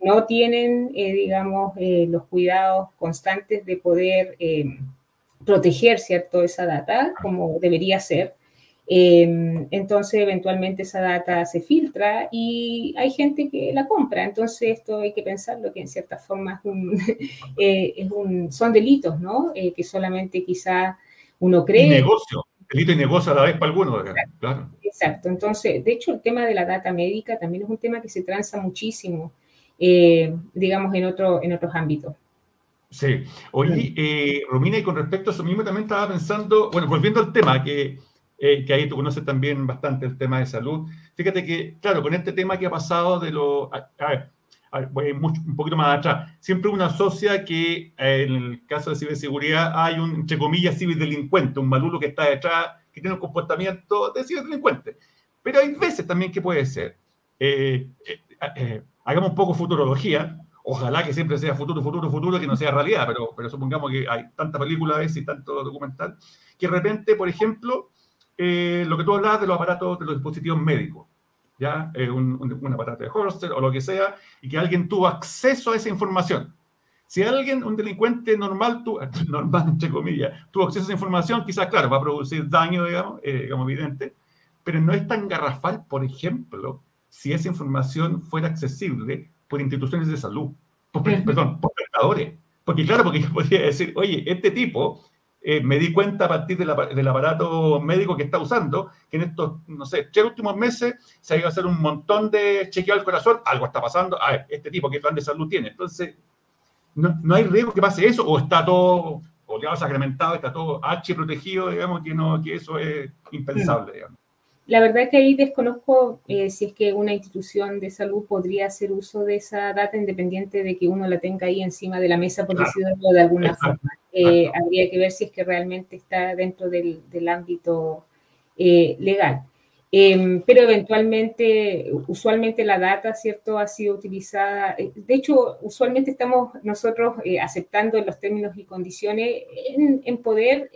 Speaker 2: no tienen, eh, digamos, eh, los cuidados constantes de poder eh, proteger, ¿cierto?, esa data como debería ser, Em, entonces, eventualmente esa data se filtra y hay gente que la compra. Entonces, esto hay que pensarlo que en cierta forma es un, eh, es un son delitos, ¿no? Eh, que solamente quizá uno cree.
Speaker 1: Negocio, delito y negocio a la vez para algunos.
Speaker 2: Claro. Exacto. Entonces, de hecho, el tema de la data médica también es un tema que se transa muchísimo, eh, digamos, en, otro, en otros ámbitos.
Speaker 1: Sí. Oye, Romina, y con respecto a eso mismo, también estaba pensando, bueno, volviendo al tema, que eh, que ahí tú conoces también bastante el tema de salud. Fíjate que, claro, con este tema que ha pasado de lo... A, ver, voy un poquito más atrás. Siempre uno asocia que eh, en el caso de ciberseguridad hay un, entre comillas, ciberdelincuente, un malulo que está detrás, que tiene un comportamiento de ciberdelincuente. Pero hay veces también que puede ser. Eh, hagamos un poco futurología. Ojalá que siempre sea futuro, futuro, futuro, que no sea realidad, pero, pero supongamos que hay tanta película a veces y tanto documental, que de repente, por ejemplo, eh, lo que tú hablabas de los aparatos, de los dispositivos médicos, ¿ya? un, aparato de Holster o lo que sea, y que alguien tuvo acceso a esa información. Si alguien, un delincuente normal, tú, normal entre comillas, tuvo acceso a esa información, quizás, claro, va a producir daño, digamos, eh, digamos, evidente, pero no es tan garrafal, por ejemplo, si esa información fuera accesible por instituciones de salud, por, perdón, por prestadores. Porque claro, porque yo podría decir, oye, este tipo, eh, me di cuenta a partir del aparato médico que está usando, que en estos, no sé, tres últimos meses se ha ido a hacer un montón de chequeo al corazón, algo está pasando, a ver, este tipo, ¿qué plan de salud tiene? Entonces, no, no hay riesgo que pase eso, o está todo, o ya sacramentado, está todo H protegido, digamos, que, no, que eso es impensable, digamos.
Speaker 2: La verdad que ahí desconozco eh, si es que una institución de salud podría hacer uso de esa data independiente de que uno la tenga ahí encima de la mesa, por decirlo de alguna forma. Eh, habría que ver si es que realmente está dentro del, ámbito eh, legal. Em, pero eventualmente, usualmente la data, ¿cierto?, ha sido utilizada. De hecho, usualmente estamos nosotros aceptando los términos y condiciones en, poder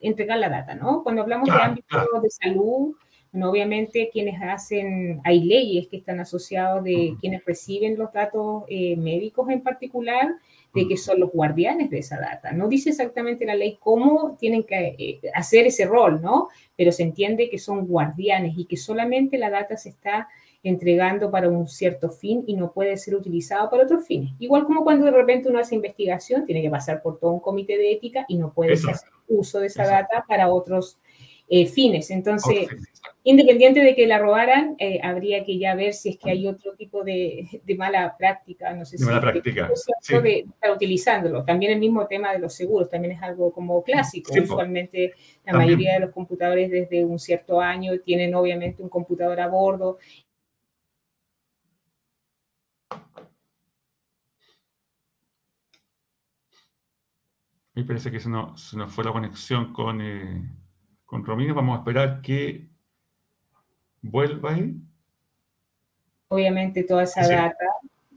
Speaker 2: entregar la data, ¿no? Cuando hablamos de ámbito de salud, bueno, obviamente quienes hacen, hay leyes que están asociadas de quienes reciben los datos eh, médicos en particular, de que son los guardianes de esa data. No dice exactamente la ley cómo tienen que eh, hacer ese rol, ¿no? Pero se entiende que son guardianes y que solamente la data se está entregando para un cierto fin y no puede ser utilizado para otros fines. Igual como cuando de repente uno hace investigación, tiene que pasar por todo un comité de ética y no puede hacer uso de esa data para otros eh, fines. Entonces, independiente de que la robaran, eh, habría que ya ver si es que hay otro tipo de, mala práctica, no sé
Speaker 1: si mala práctica,
Speaker 2: de, estar utilizándolo. También el mismo tema de los seguros, también es algo como clásico. Usualmente la mayoría de los computadores desde un cierto año tienen obviamente un computador a bordo
Speaker 1: Me parece que se nos, se nos fue la conexión con, eh, con Romino. Vamos a esperar que vuelva ahí.
Speaker 2: Obviamente toda esa data,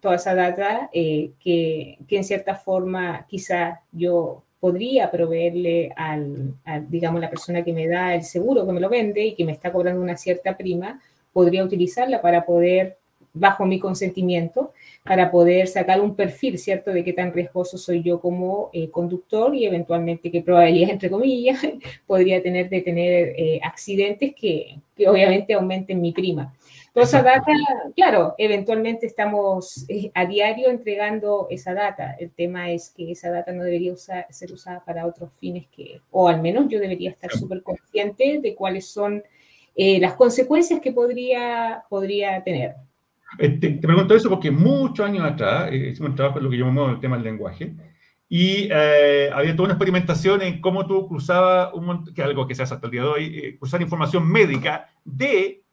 Speaker 2: toda esa data eh, que, que, en cierta forma quizá yo podría proveerle al, digamos, la persona que me da el seguro, que me lo vende y que me está cobrando una cierta prima, podría utilizarla para poder bajo mi consentimiento para poder sacar un perfil, ¿cierto?, de qué tan riesgoso soy yo como eh, conductor y eventualmente qué probabilidad, entre comillas, podría tener de tener eh, accidentes que, que, obviamente aumenten mi prima. Toda esa data, claro, eventualmente estamos eh, a diario entregando esa data. El tema es que esa data no debería ser usada para otros fines que, o al menos yo debería estar súper consciente de cuáles son las consecuencias que podría, podría tener.
Speaker 1: Eh, te, pregunto eso porque muchos años atrás eh, hicimos un trabajo en lo que llamamos el tema del lenguaje y eh, había toda una experimentación en cómo tú cruzabas, un, que es algo que se hace hasta el día de hoy, cruzar información médica de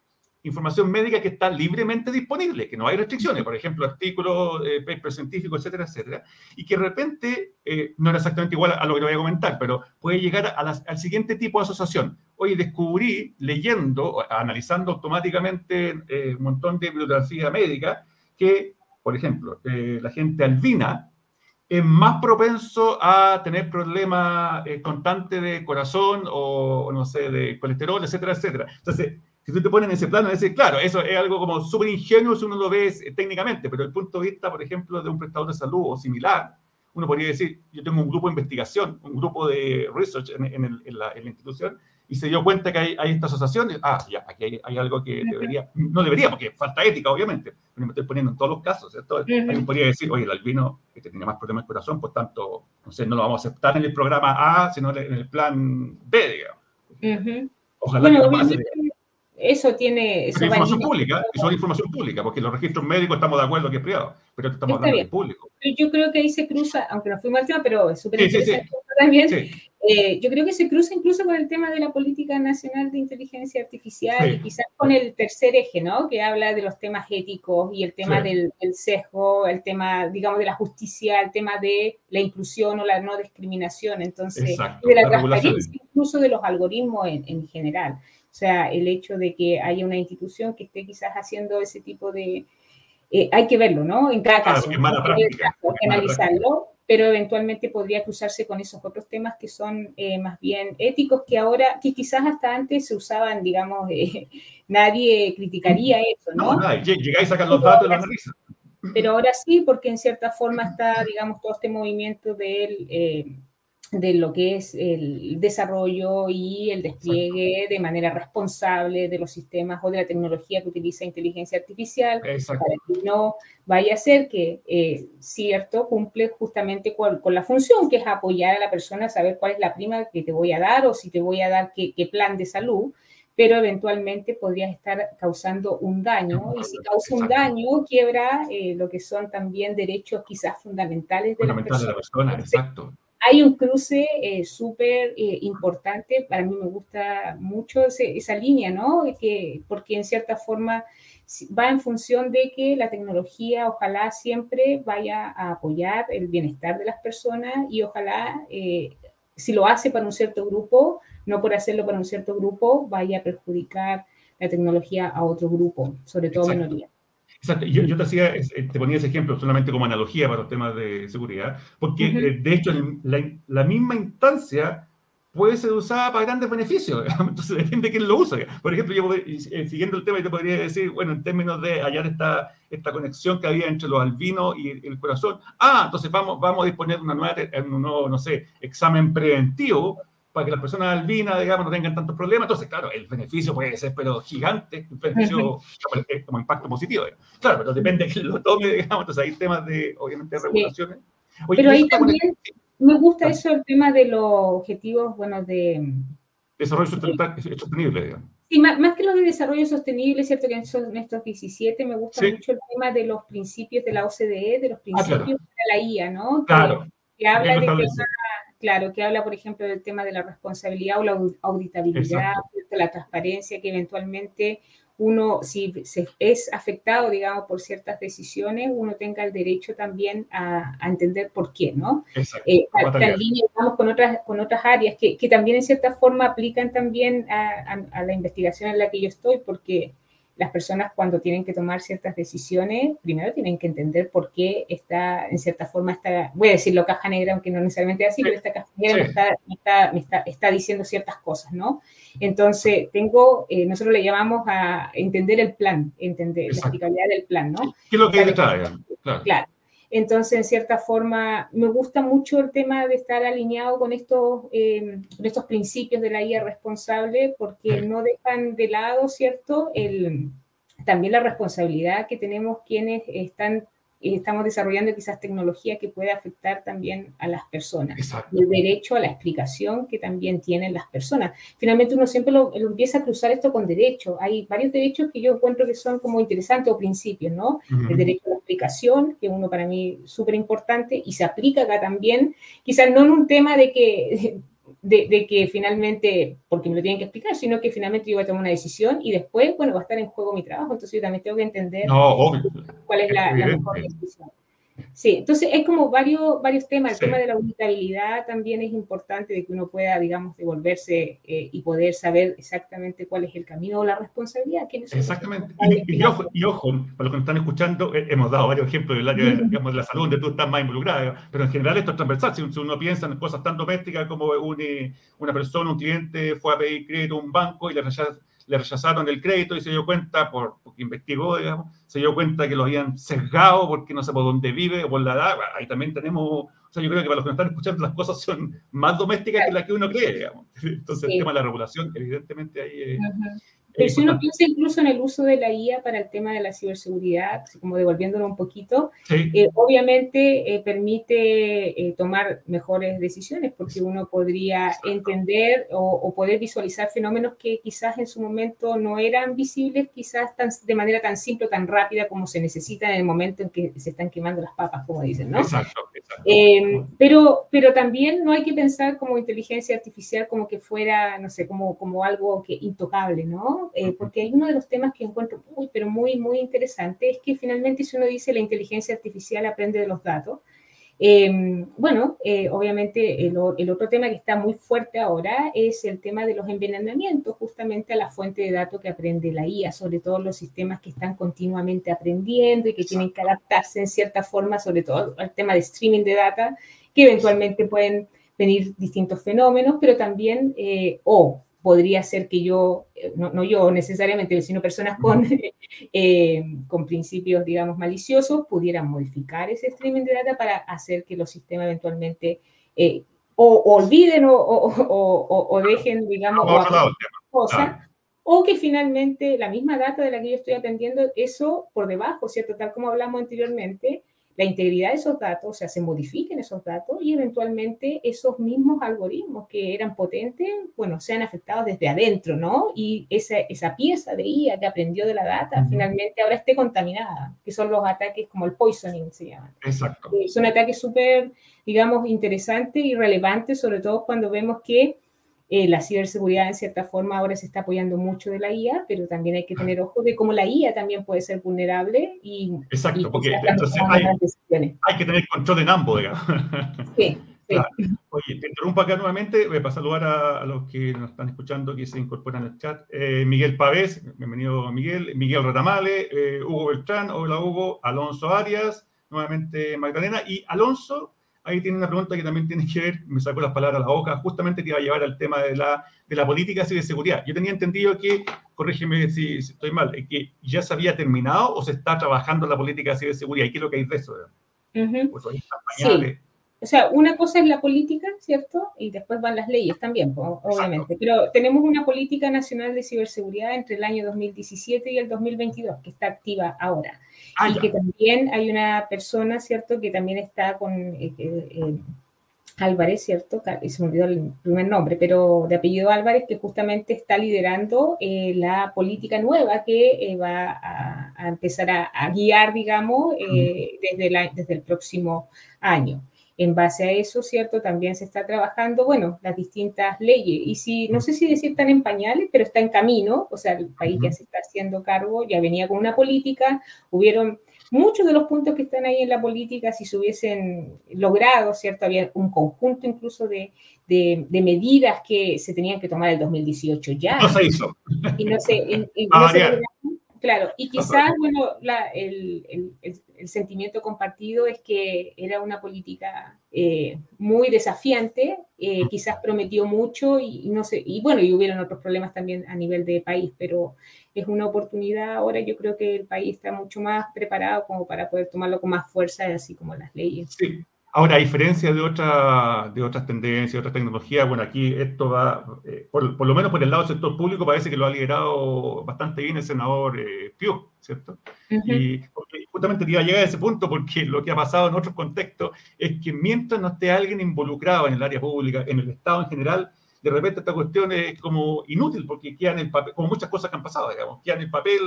Speaker 1: información médica que está libremente disponible, que no hay restricciones, por ejemplo, artículos, eh, papers científicos, etcétera, etcétera, y que de repente, eh, no era exactamente igual a, lo que te voy a comentar, pero puede llegar al siguiente tipo de asociación. Hoy descubrí, leyendo, analizando automáticamente eh, un montón de bibliografía médica, que, por ejemplo, eh, la gente albina es más propenso a tener problemas constantes de corazón o, no sé, de colesterol, etcétera, etcétera. Entonces, si tú te pones en ese plano, decir, claro, eso es algo como súper ingenuo si uno lo ve técnicamente, pero desde el punto de vista, por ejemplo, de un prestador de salud o similar, uno podría decir, yo tengo un grupo de investigación, un grupo de research en, la, institución, y se dio cuenta que hay, hay esta asociación, ah, ya, aquí hay, algo que debería, no debería, porque falta ética, obviamente, pero me estoy poniendo en todos los casos, ¿cierto? Alguien podría decir, oye, el albino que tenía más problemas de corazón, por tanto, no sé, no lo vamos a aceptar en el programa A, sino en el plan B, digamos. Ojalá que pase
Speaker 2: eso tiene...
Speaker 1: Eso es información pública, eso es información pública, porque los registros médicos estamos de acuerdo que es privado, pero estamos hablando de público.
Speaker 2: Yo creo que ahí se cruza, aunque no fuimos al tema, pero es súper interesante también, eh, yo creo que se cruza incluso con el tema de la política nacional de inteligencia artificial y quizás con el tercer eje, ¿no? Que habla de los temas éticos y el tema del, sesgo, el tema, digamos, de la justicia, el tema de la inclusión o la no discriminación, entonces, de la, transparencia incluso de los algoritmos en, en general. O sea, el hecho de que haya una institución que esté quizás haciendo ese tipo de... Eh, hay que verlo, ¿no? En cada caso. hay que analizarlo, pero eventualmente podría cruzarse con esos otros temas que son eh, más bien éticos, que ahora, que quizás hasta antes se usaban, digamos, eh, nadie criticaría eso, ¿no?
Speaker 1: No, llegáis a sacar los datos y lo analizan.
Speaker 2: pero ahora sí, porque en cierta forma está, digamos, todo este movimiento del... Eh, de lo que es el desarrollo y el despliegue de manera responsable de los sistemas o de la tecnología que utiliza inteligencia artificial para que no vaya a ser que, eh, cierto, cumple justamente con, la función que es apoyar a la persona a saber cuál es la prima que te voy a dar o si te voy a dar qué, plan de salud, pero eventualmente podrías estar causando un daño. Y si causa un daño quiebra eh, lo que son también derechos quizás fundamentales de, la persona. Exacto hay un cruce eh, súper eh, importante, para mí me gusta mucho esa línea, ¿no? Que, porque en cierta forma va en función de que la tecnología ojalá siempre vaya a apoyar el bienestar de las personas y ojalá eh, si lo hace para un cierto grupo, no por hacerlo para un cierto grupo, vaya a perjudicar la tecnología a otro grupo, sobre todo minorías.
Speaker 1: Exacto. Yo, yo te, hacía, eh, te ponía ese ejemplo solamente como analogía para los temas de seguridad, porque eh, de hecho la, la, misma instancia puede ser usada para grandes beneficios, entonces depende de quién lo usa. Por ejemplo, yo, eh, siguiendo el tema, yo te podría decir, bueno, en términos de hallar esta, esta conexión que había entre los albinos y el corazón, ah, entonces vamos, vamos a disponer de una nueva, un nuevo, no sé, examen preventivo para que las personas albinas, digamos, no tengan tantos problemas. Entonces, claro, el beneficio puede ser, pero gigante, un beneficio como, impacto positivo. Claro, pero depende de quién lo tome, digamos, entonces hay temas de, obviamente, regulaciones.
Speaker 2: pero ahí también me gusta eso, el tema de los objetivos, bueno, de...
Speaker 1: Desarrollo sostenible, digamos.
Speaker 2: Sí, más, que lo de desarrollo sostenible, cierto que en estos 17 me gusta mucho el tema de los principios de la OCDE, de los ah, principios de la IA, ¿no?
Speaker 1: Claro.
Speaker 2: Que, habla de que Claro, que habla, por ejemplo, del tema de la responsabilidad o la auditabilidad, de la transparencia, que eventualmente uno, si se es afectado, digamos, por ciertas decisiones, uno tenga el derecho también a, entender por qué, ¿no? Exacto. Eh, digamos, con otras, con otras áreas que, que, también en cierta forma aplican también a, a, la investigación en la que yo estoy, porque las personas cuando tienen que tomar ciertas decisiones, primero tienen que entender por qué está, en cierta forma, está, voy a decirlo caja negra, aunque no necesariamente así, pero esta caja negra me, está, está, diciendo ciertas cosas, ¿no? Entonces, tengo, eh, nosotros le llamamos a entender el plan, entender la explicabilidad del plan, ¿no?
Speaker 1: ¿Qué es lo que hay detrás?
Speaker 2: Claro. claro. Entonces, en cierta forma, me gusta mucho el tema de estar alineado con estos, eh, estos principios de la IA responsable, porque no dejan de lado, ¿cierto?, el, también la responsabilidad que tenemos quienes están estamos desarrollando quizás tecnología que puede afectar también a las personas. Exacto. El derecho a la explicación que también tienen las personas. Finalmente uno siempre lo, empieza a cruzar esto con derecho. Hay varios derechos que yo encuentro que son como interesantes o principios, ¿no? El derecho a la explicación, que uno para mí súper importante y se aplica acá también, quizás no en un tema de que de, que finalmente, porque me lo tienen que explicar, sino que finalmente yo voy a tomar una decisión y después, bueno, va a estar en juego mi trabajo, entonces yo también tengo que entender cuál es la, la mejor decisión. Sí, entonces es como varios, varios temas. El tema de la auditabilidad también es importante de que uno pueda, digamos, devolverse eh, y poder saber exactamente cuál es el camino o la responsabilidad. Que
Speaker 1: exactamente. Y, ojo, para los que nos están escuchando, eh, hemos dado varios ejemplos del área digamos, de la salud donde tú estás más involucrada, pero en general esto es transversal. Si, uno piensa en cosas tan domésticas como una persona, un cliente fue a pedir crédito a un banco y le rechaza le rechazaron el crédito y se dio cuenta, por, porque investigó, digamos, se dio cuenta que lo habían sesgado porque no sé por dónde vive o por la edad. Ahí también tenemos, o sea, yo creo que para los que nos están escuchando las cosas son más domésticas que las que uno cree, digamos. Entonces el tema de la regulación, evidentemente ahí es,
Speaker 2: pero si uno piensa incluso en el uso de la IA para el tema de la ciberseguridad, como devolviéndolo un poquito, eh, obviamente eh, permite eh, tomar mejores decisiones porque uno podría entender o, poder visualizar fenómenos que quizás en su momento no eran visibles, quizás de manera tan simple o tan rápida como se necesita en el momento en que se están quemando las papas, como dicen, ¿no? Exacto. pero, pero también no hay que pensar como inteligencia artificial como que fuera, no sé, como, como algo que intocable, ¿no? Eh, porque hay uno de los temas que encuentro muy, pero muy, muy interesante, es que finalmente si uno dice la inteligencia artificial aprende de los datos, em, bueno, eh, obviamente el, otro tema que está muy fuerte ahora es el tema de los envenenamientos, justamente a la fuente de datos que aprende la IA, sobre todo los sistemas que están continuamente aprendiendo y que tienen que adaptarse en cierta forma, sobre todo al tema de streaming de data, que eventualmente pueden venir distintos fenómenos, pero también, eh, o podría ser que yo, eh, no, yo necesariamente, sino personas con, eh, con principios, digamos, maliciosos, pudieran modificar ese streaming de data para hacer que los sistemas eventualmente eh, o, olviden o, o, dejen, digamos, cosas, o que finalmente la misma data de la que yo estoy atendiendo, eso por debajo, ¿cierto? Tal como hablamos anteriormente, la integridad de esos datos, o sea, se modifiquen esos datos y eventualmente esos mismos algoritmos que eran potentes, bueno, sean afectados desde adentro, ¿no? Y esa, esa pieza de IA que aprendió de la data finalmente ahora esté contaminada, que son los ataques como el poisoning se llaman.
Speaker 1: Exacto.
Speaker 2: Eh, son ataques súper, digamos, interesantes y relevantes, sobre todo cuando vemos que eh, la ciberseguridad, en cierta forma, ahora se está apoyando mucho de la IA, pero también hay que tener ojo de cómo la IA también puede ser vulnerable y.
Speaker 1: Exacto, porque entonces hay, hay, que tener control en ambos, digamos. Sí. Oye, te interrumpo acá nuevamente, voy a pasar lugar a, los que nos están escuchando, que se incorporan al chat. Eh, Miguel Pavés, bienvenido Miguel, Miguel Ratamale, eh, Hugo Beltrán, hola Hugo, Alonso Arias, nuevamente Magdalena, y Alonso ahí tiene una pregunta que también tiene que ver, me sacó las palabras a la boca, justamente te iba a llevar al tema de la, de la política de seguridad. Yo tenía entendido que, corrígeme si, estoy mal, que ya se había terminado o se está trabajando la política de ciberseguridad. ¿Y qué es lo que hay de eso?
Speaker 2: pues, sí. O sea, una cosa es la política, ¿cierto? Y después van las leyes también, obviamente. Pero tenemos una política nacional de ciberseguridad entre el año 2017 y el 2022, que está activa ahora. Ah, y que también hay una persona, ¿cierto?, que también está con eh, eh, eh, Álvarez, ¿cierto? Se me olvidó el primer nombre, pero de apellido Álvarez, que justamente está liderando la política nueva que va a, empezar a, guiar, digamos, desde, desde el próximo año. En base a eso, ¿cierto? También se está trabajando, bueno, las distintas leyes. Y si, no sé si decir están en pañales, pero está en camino, o sea, el país ya se está haciendo cargo, ya venía con una política, hubieron muchos de los puntos que están ahí en la política, si se hubiesen logrado, ¿cierto? Había un conjunto incluso de, de, medidas que se tenían que tomar el 2018 ya.
Speaker 1: No se hizo.
Speaker 2: Y no se, y, no se Claro, y quizás, bueno, el, sentimiento compartido es que era una política eh, muy desafiante, eh, quizás prometió mucho y, no sé, y bueno, y hubieron otros problemas también a nivel de país, pero es una oportunidad ahora, yo creo que el país está mucho más preparado como para poder tomarlo con más fuerza, así como las leyes.
Speaker 1: Sí, Ahora, a diferencia de, otra, de otras tendencias, de otras tecnologías, bueno, aquí esto va, eh, por, lo menos por el lado del sector público, parece que lo ha liderado bastante bien el senador eh, ¿cierto? Y justamente te iba a llegar a ese punto porque lo que ha pasado en otros contextos es que mientras no esté alguien involucrado en el área pública, en el Estado en general, de repente esta cuestión es como inútil porque quedan en el papel, como muchas cosas que han pasado, digamos, quedan en el papel,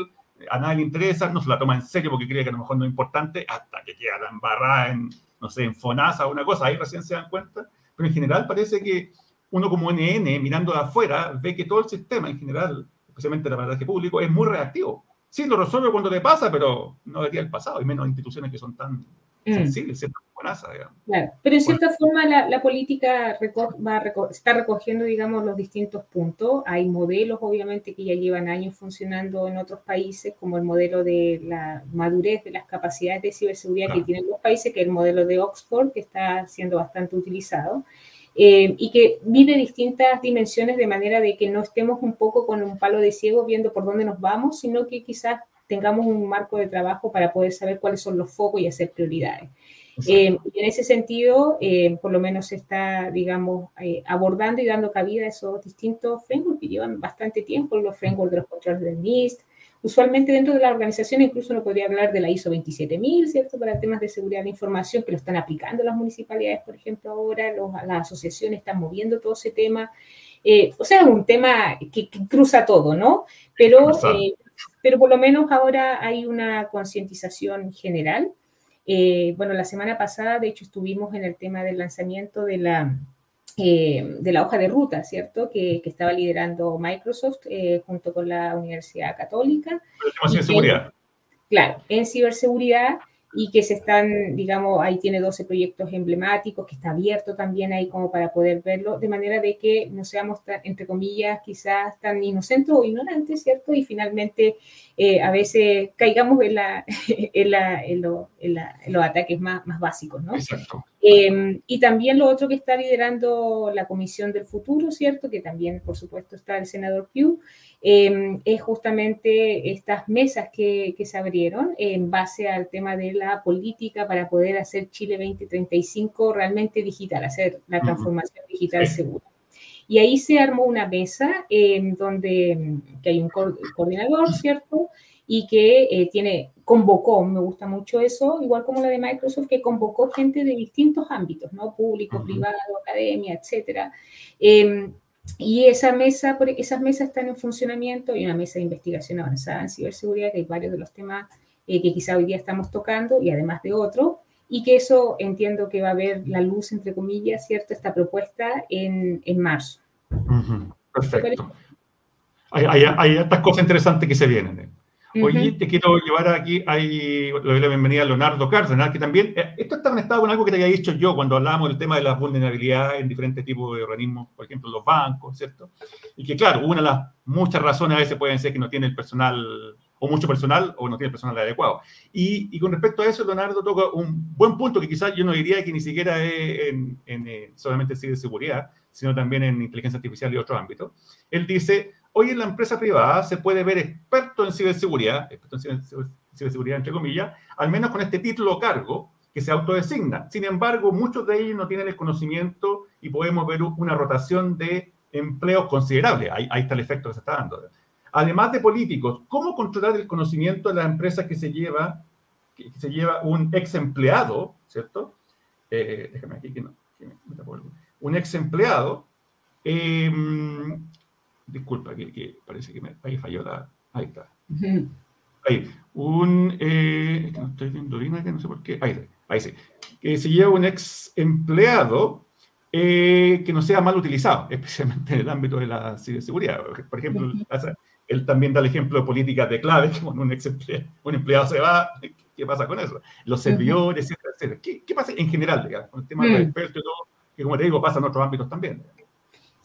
Speaker 1: a nadie le interesa, no se la toma en serio porque cree que a lo mejor no es importante, hasta que queda embarrada en no sé, en FONASA o una cosa, ahí recién se dan cuenta, pero en general parece que uno como NN, mirando de afuera, ve que todo el sistema en general, especialmente el aparato público, es muy reactivo. Sí, lo resuelve cuando te pasa, pero no debería el pasado, y menos instituciones que son tan mm. sensibles, ¿cierto?
Speaker 2: Digamos. Claro, pero en cierta forma la, política va está recogiendo, digamos, los distintos puntos. Hay modelos, obviamente, que ya llevan años funcionando en otros países, como el modelo de la madurez de las capacidades de ciberseguridad que tienen los países, que es el modelo de Oxford, que está siendo bastante utilizado. Eh, y que mide distintas dimensiones de manera de que no estemos un poco con un palo de ciego viendo por dónde nos vamos, sino que quizás tengamos un marco de trabajo para poder saber cuáles son los focos y hacer prioridades. Eh, y en ese sentido, eh, por lo menos se está, digamos, abordando y dando cabida a esos distintos frameworks que llevan bastante tiempo, los frameworks de los controles del NIST, Usualmente dentro de la organización incluso uno podría hablar de la ISO 27000, ¿cierto? Para temas de seguridad de la información que lo están aplicando las municipalidades, por ejemplo, ahora las asociaciones están moviendo todo ese tema. Eh, o sea, es un tema que, cruza todo, ¿no? Pero, eh, pero por lo menos ahora hay una concientización general. Eh, bueno, la semana pasada, de hecho, estuvimos en el tema del lanzamiento de la eh, de la hoja de ruta, ¿cierto? Que, estaba liderando Microsoft eh, junto con la Universidad Católica.
Speaker 1: En ciberseguridad.
Speaker 2: Claro, en ciberseguridad y que se están, digamos, ahí tiene 12 proyectos emblemáticos, que está abierto también ahí como para poder verlo, de manera de que no seamos, entre comillas, quizás tan inocentes o ignorantes, ¿cierto? Y finalmente eh, a veces caigamos en, la, en, la, en, los ataques más, más básicos, ¿no?
Speaker 1: Exacto.
Speaker 2: Em, y también lo otro que está liderando la Comisión del Futuro, ¿cierto? Que también, por supuesto, está el senador Pugh, em, es justamente estas mesas que, que, se abrieron en base al tema de la política para poder hacer Chile 2035 realmente digital, hacer la transformación digital segura. Y ahí se armó una mesa eh, donde que hay un coordinador, ¿cierto? Y que eh, tiene, convocó, me gusta mucho eso, igual como la de Microsoft, que convocó gente de distintos ámbitos, ¿no? Público, privado, academia, etcétera. Em, y esa mesa, esas mesas están en funcionamiento, hay una mesa de investigación avanzada en ciberseguridad, que hay varios de los temas eh, que quizá hoy día estamos tocando, y además de otros, y que eso entiendo que va a ver la luz, entre comillas, ¿cierto? Esta propuesta en, en marzo.
Speaker 1: Perfecto. Hay, hay, hay, estas cosas interesantes que se vienen. Hoy te quiero llevar aquí, hay, le doy la bienvenida a Leonardo Cárdenas, que también, eh, esto está conectado con algo que te había dicho yo cuando hablábamos del tema de las vulnerabilidades en diferentes tipos de organismos, por ejemplo, los bancos, ¿cierto? Y que claro, una de las muchas razones a veces pueden ser que no tiene el personal o mucho personal o no tiene personal adecuado. Y, y, con respecto a eso, Leonardo toca un buen punto que quizás yo no diría que ni siquiera es en, en, eh, solamente en ciberseguridad, sino también en inteligencia artificial y otros ámbitos. Él dice, hoy en la empresa privada se puede ver experto en ciberseguridad, experto en ciberseguridad entre comillas, al menos con este título o cargo que se autodesigna. Sin embargo, muchos de ellos no tienen el conocimiento y podemos ver una rotación de empleos considerable. Ahí, está el efecto que se está dando además de políticos, ¿cómo controlar el conocimiento de las empresas que se lleva, que, se lleva un ex empleado, ¿cierto? Eh, déjame aquí que no, un ex empleado, em, disculpa, que, parece que me, ahí falló la, ahí está. Ahí, un, eh, no estoy viendo bien que no sé por qué, ahí, ahí sí, que se lleva un ex empleado eh, que no sea mal utilizado, especialmente en el ámbito de la ciberseguridad. Por ejemplo, él también da el ejemplo de políticas de clave, que cuando un, ex empleado, un empleado se va, ¿qué pasa con eso? Los servidores, etcétera, etcétera. ¿Qué, pasa en general, digamos, con el tema de los mm. expertos y todo, que como te digo, pasa en otros ámbitos también?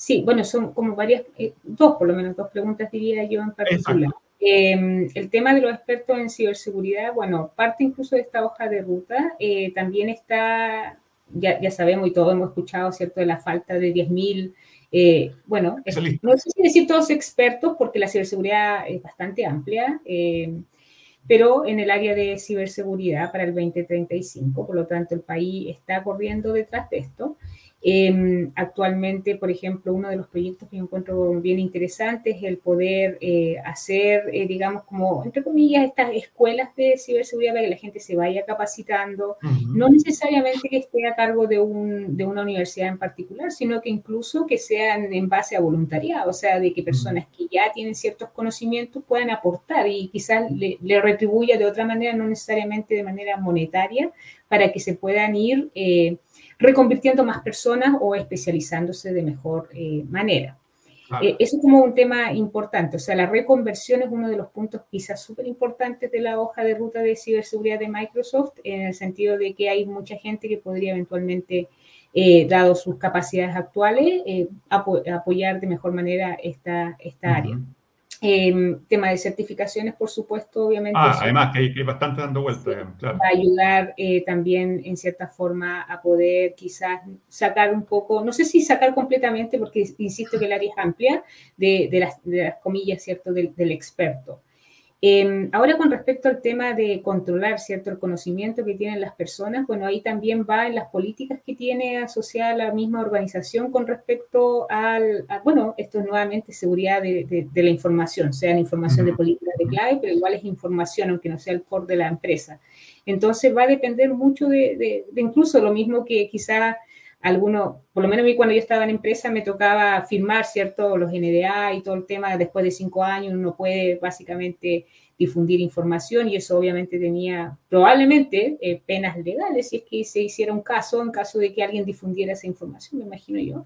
Speaker 2: Sí, bueno, son como varias, eh, dos por lo menos, dos preguntas diría yo en particular. Eh, el tema de los expertos en ciberseguridad, bueno, parte incluso de esta hoja de ruta, eh, también está, ya, ya, sabemos y todos hemos escuchado, ¿cierto?, de la falta de 10.000 eh, bueno, no sé si decir todos expertos porque la ciberseguridad es bastante amplia, eh, pero en el área de ciberseguridad para el 2035, por lo tanto el país está corriendo detrás de esto. Em, actualmente, por ejemplo, uno de los proyectos que encuentro bien interesante es el poder eh, hacer, eh, digamos, como, entre comillas, estas escuelas de ciberseguridad para que la gente se vaya capacitando, no necesariamente que esté a cargo de, un, de, una universidad en particular, sino que incluso que sean en base a voluntariado, o sea, de que personas que ya tienen ciertos conocimientos puedan aportar y quizás le, le retribuya de otra manera, no necesariamente de manera monetaria, para que se puedan ir. Reconvirtiendo más personas o especializándose de mejor eh, manera. Eh, eso es como un tema importante, o sea, la reconversión es uno de los puntos quizás súper importantes de la hoja de ruta de ciberseguridad de Microsoft, en el sentido de que hay mucha gente que podría eventualmente, eh, dado sus capacidades actuales, apoyar de mejor manera esta, esta área. Eh, tema de certificaciones, por supuesto, obviamente.
Speaker 1: Ah, además, que hay, bastante dando vueltas,
Speaker 2: claro. Va a ayudar eh, también, en cierta forma, a poder quizás sacar un poco, no sé si sacar completamente, porque insisto que el área es amplia, de, de, las, de las, comillas, ¿cierto?, del, del experto. Em, ahora con respecto al tema de controlar, ¿cierto?, el conocimiento que tienen las personas, bueno, ahí también va en las políticas que tiene asociada la misma organización con respecto al, a, bueno, esto es nuevamente seguridad de, de, la información, sea la información de políticas de clave, pero igual es información, aunque no sea el core de la empresa. Entonces va a depender mucho de, de incluso lo mismo que quizá algunos, por lo menos a mí cuando yo estaba en empresa me tocaba firmar, ¿cierto? Los NDA y todo el tema, después de cinco años uno puede básicamente difundir información y eso obviamente tenía probablemente eh, penas legales si es que se hiciera un caso, en caso de que alguien difundiera esa información, me imagino yo.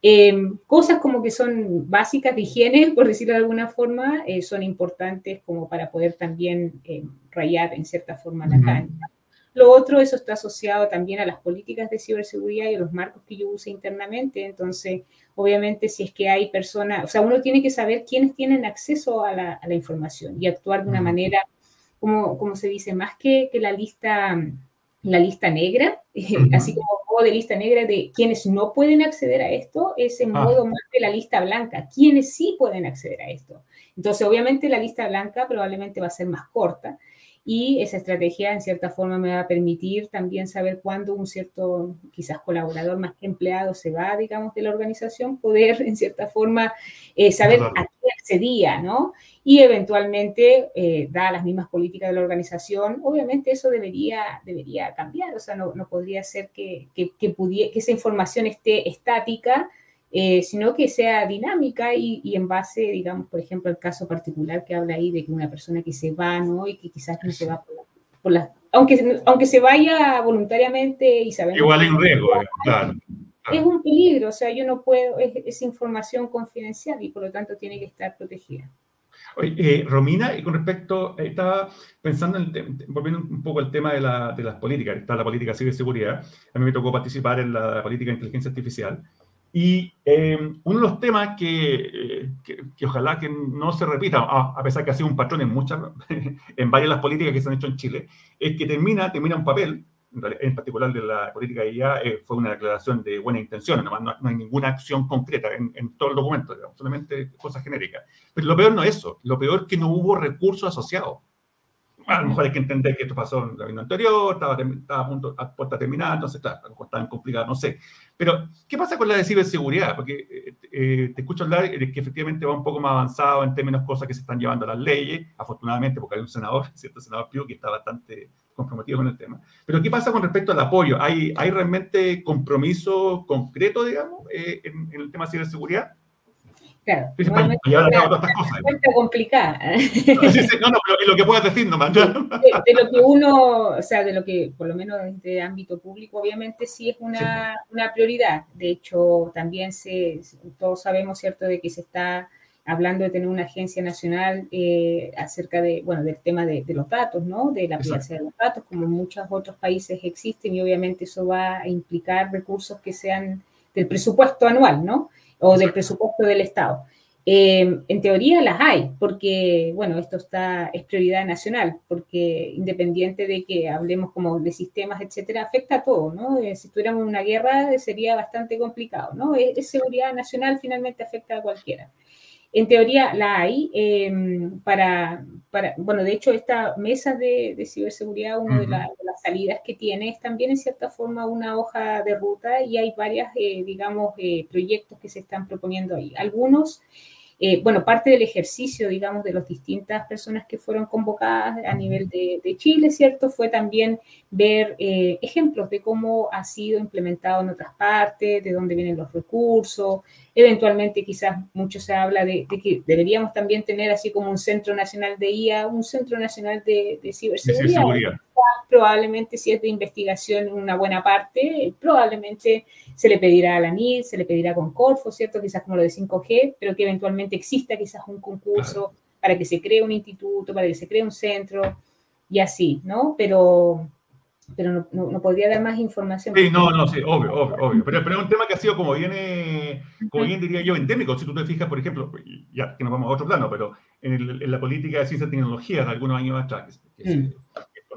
Speaker 2: Em, cosas como que son básicas de higiene, por decirlo de alguna forma, eh, son importantes como para poder también eh, rayar en cierta forma la cancha. Lo otro, eso está asociado también a las políticas de ciberseguridad y a los marcos que yo use internamente. Entonces, obviamente, si es que hay personas, o sea, uno tiene que saber quiénes tienen acceso a la, información y actuar de una manera, como, como se dice, más que, que la lista la lista negra, así como modo de lista negra de quienes no pueden acceder a esto, es en ah. modo más de la lista blanca, quienes sí pueden acceder a esto. Entonces, obviamente la lista blanca probablemente va a ser más corta y esa estrategia en cierta forma me va a permitir también saber cuándo un cierto, quizás colaborador más que empleado se va, digamos, de la organización, poder en cierta forma eh, saber a qué accedía, ¿no? Y eventualmente, eh, dadas las mismas políticas de la organización, obviamente eso debería, debería cambiar, o sea, no, no podría ser que, que, que, que esa información esté estática eh, sino que sea dinámica y, en base, digamos, por ejemplo, el caso particular que habla ahí de que una persona que se va, ¿no? Y que quizás no se va por la... aunque, aunque se vaya voluntariamente y saber...
Speaker 1: Igual hay un riesgo, eh, claro,
Speaker 2: Es un peligro, o sea, yo no puedo, es, información confidencial y por lo tanto tiene que estar protegida.
Speaker 1: Eh, Romina, y con respecto, estaba pensando, en volviendo un poco al tema de, la, de las políticas, está la política de ciberseguridad, a mí me tocó participar en la política de inteligencia artificial, y eh, uno de los temas que, que, ojalá que no se repita, a, pesar que ha sido un patrón en muchas, en varias de las políticas que se han hecho en Chile, es que termina, termina un papel, en particular de la política de IA, eh, fue una declaración de buena intención, no, no, hay ninguna acción concreta en, en todo el documento, solamente cosas genéricas. Pero lo peor no es eso, lo peor es que no hubo recursos asociados a lo mejor hay que entender que esto pasó en el gobierno anterior, estaba, estaba a punto a puerta terminada, entonces está, tan complicado, no sé. Pero, ¿qué pasa con la de ciberseguridad? Porque eh, eh, te escucho hablar de que efectivamente va un poco más avanzado en términos de cosas que se están llevando a las leyes, afortunadamente, porque hay un senador, cierto senador Pío, que está bastante comprometido con el tema. Pero, ¿qué pasa con respecto al apoyo? ¿Hay, hay realmente compromiso concreto, digamos, eh, en, en el tema de ciberseguridad?
Speaker 2: Claro, es una complicada.
Speaker 1: No, no, pero lo que puedas decir nomás.
Speaker 2: De, de, lo que uno, o sea, de lo que, por lo menos en este ámbito público, obviamente sí es una, una prioridad. De hecho, también se, todos sabemos, ¿cierto?, de que se está hablando de tener una agencia nacional eh, acerca de, bueno, del tema de, de, los datos, ¿no? De la privacidad de los datos, como en muchos otros países existen, y obviamente eso va a implicar recursos que sean del presupuesto anual, ¿no? O del presupuesto del Estado. Eh, en teoría las hay, porque, bueno, esto está, es prioridad nacional, porque independiente de que hablemos como de sistemas, etcétera, afecta a todo, ¿no? Eh, si tuviéramos una guerra sería bastante complicado, ¿no? es seguridad nacional, finalmente afecta a cualquiera. En teoría la hay em, para, para, bueno, de hecho esta mesa de, ciberseguridad, una de, las salidas que tiene es también en cierta forma una hoja de ruta y hay varias, eh, digamos, eh, proyectos que se están proponiendo ahí. Algunos eh, bueno, parte del ejercicio, digamos, de las distintas personas que fueron convocadas a nivel de, Chile, ¿cierto? Fue también ver eh, ejemplos de cómo ha sido implementado en otras partes, de dónde vienen los recursos. Eventualmente, quizás mucho se habla de, que deberíamos también tener así como un centro nacional de IA, un centro nacional de, ciberseguridad. Probablemente si es de investigación una buena parte, probablemente se le pedirá a la NID, se le pedirá con Corfo, ¿cierto? Quizás como lo de 5G, pero que eventualmente exista quizás un concurso para que se cree un instituto, para que se cree un centro y así, ¿no? Pero, pero no, no, podría dar más información.
Speaker 1: Sí, no, no, sí, obvio, obvio, obvio. Pero, pero, es un tema que ha sido como viene, como bien diría yo, endémico. Si tú te fijas, por ejemplo, ya que nos vamos a otro plano, pero en, la política de ciencia y tecnología de algunos años atrás, que, mm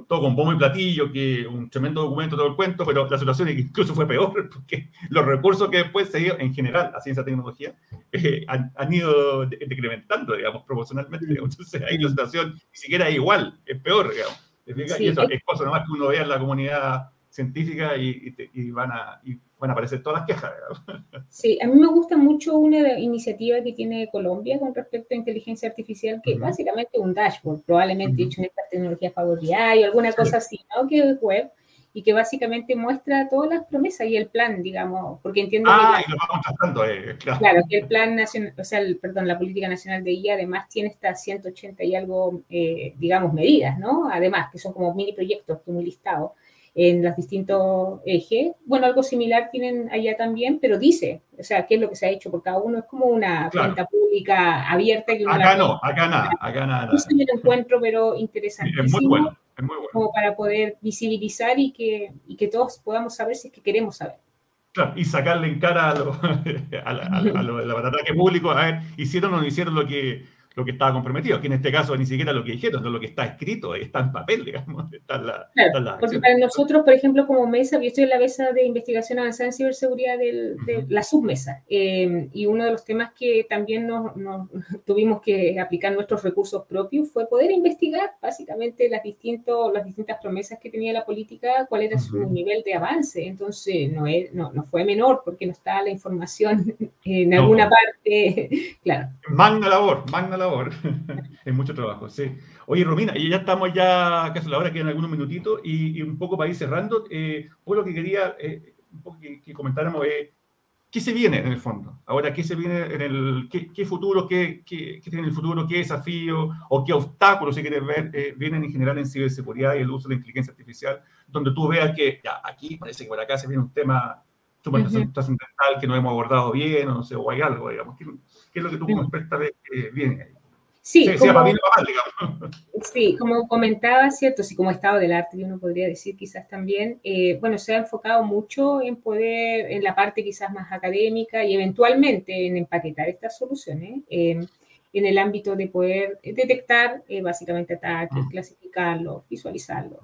Speaker 1: todo con bombo y platillo, que un tremendo documento, todo el cuento, pero la situación incluso fue peor, porque los recursos que después se dieron, en general, a ciencia y tecnología, eh, han, ido decrementando, digamos, proporcionalmente. Entonces ahí la situación ni siquiera es igual, es peor, digamos. Y eso es cosa nomás que uno vea en la comunidad científica y, van a, van a aparecer todas las quejas.
Speaker 2: Sí, a mí me gusta mucho una iniciativa que tiene Colombia con respecto a inteligencia artificial, que es básicamente un dashboard, probablemente hecho en estas tecnologías Power BI o alguna cosa así, ¿no? Que es web y que básicamente muestra todas las promesas y el plan, digamos, porque entiendo
Speaker 1: ah, que... y lo vamos tratando, eh,
Speaker 2: claro. claro. que el plan nacional, o sea, el, perdón, la política nacional de IA además tiene estas 180 y algo, eh, digamos, medidas, ¿no? Además, que son como mini proyectos, como listado en los distintos ejes. Bueno, algo similar tienen allá también, pero dice, o sea, qué es lo que se ha hecho por cada uno. Es como una cuenta pública abierta.
Speaker 1: Que acá no, acá nada, acá nada.
Speaker 2: Eso yo lo encuentro, pero interesante.
Speaker 1: Es muy bueno, es muy bueno.
Speaker 2: Como para poder visibilizar y que, y que todos podamos saber si es que queremos saber.
Speaker 1: Claro, y sacarle en cara a, lo, a, la, a, lo, público, a ver, hicieron o no hicieron lo que, lo que estaba comprometido, que en este caso ni siquiera lo que dijeron, sino lo que está escrito, está en papel, digamos. Está
Speaker 2: la, claro, porque para nosotros, por ejemplo, como mesa, yo estoy en la mesa de investigación avanzada en ciberseguridad de la submesa, eh, y uno de los temas que también nos, tuvimos que aplicar nuestros recursos propios fue poder investigar básicamente las, distintos, las distintas promesas que tenía la política, cuál era su nivel de avance. Entonces, no, es, no, no, fue menor porque no estaba la información en alguna parte, claro.
Speaker 1: Magna labor, magna labor es mucho trabajo, sí. Oye, Romina, y ya estamos ya casi a la hora, quedan algunos minutitos, y, un poco para ir cerrando, eh, pues lo que quería eh, que, comentáramos es, ¿qué se viene en el fondo? Ahora, ¿qué se viene en el, qué, futuro, qué, qué, tiene el futuro, qué desafío o qué obstáculos, si quieres ver, eh, vienen en general en ciberseguridad y el uso de la inteligencia artificial, donde tú veas que, ya, aquí parece que por acá se viene un tema súper trascendental que no hemos abordado bien, o no sé, o hay algo, digamos. ¿Qué, es lo que tú como experta ves que viene ahí?
Speaker 2: Sí, como, comentaba, ¿cierto? Sí, como estado del arte, uno podría decir quizás también, eh, bueno, se ha enfocado mucho en poder, en la parte quizás más académica y eventualmente en empaquetar estas soluciones, en el ámbito de poder detectar eh, básicamente ataques, mm. clasificarlos, visualizarlos.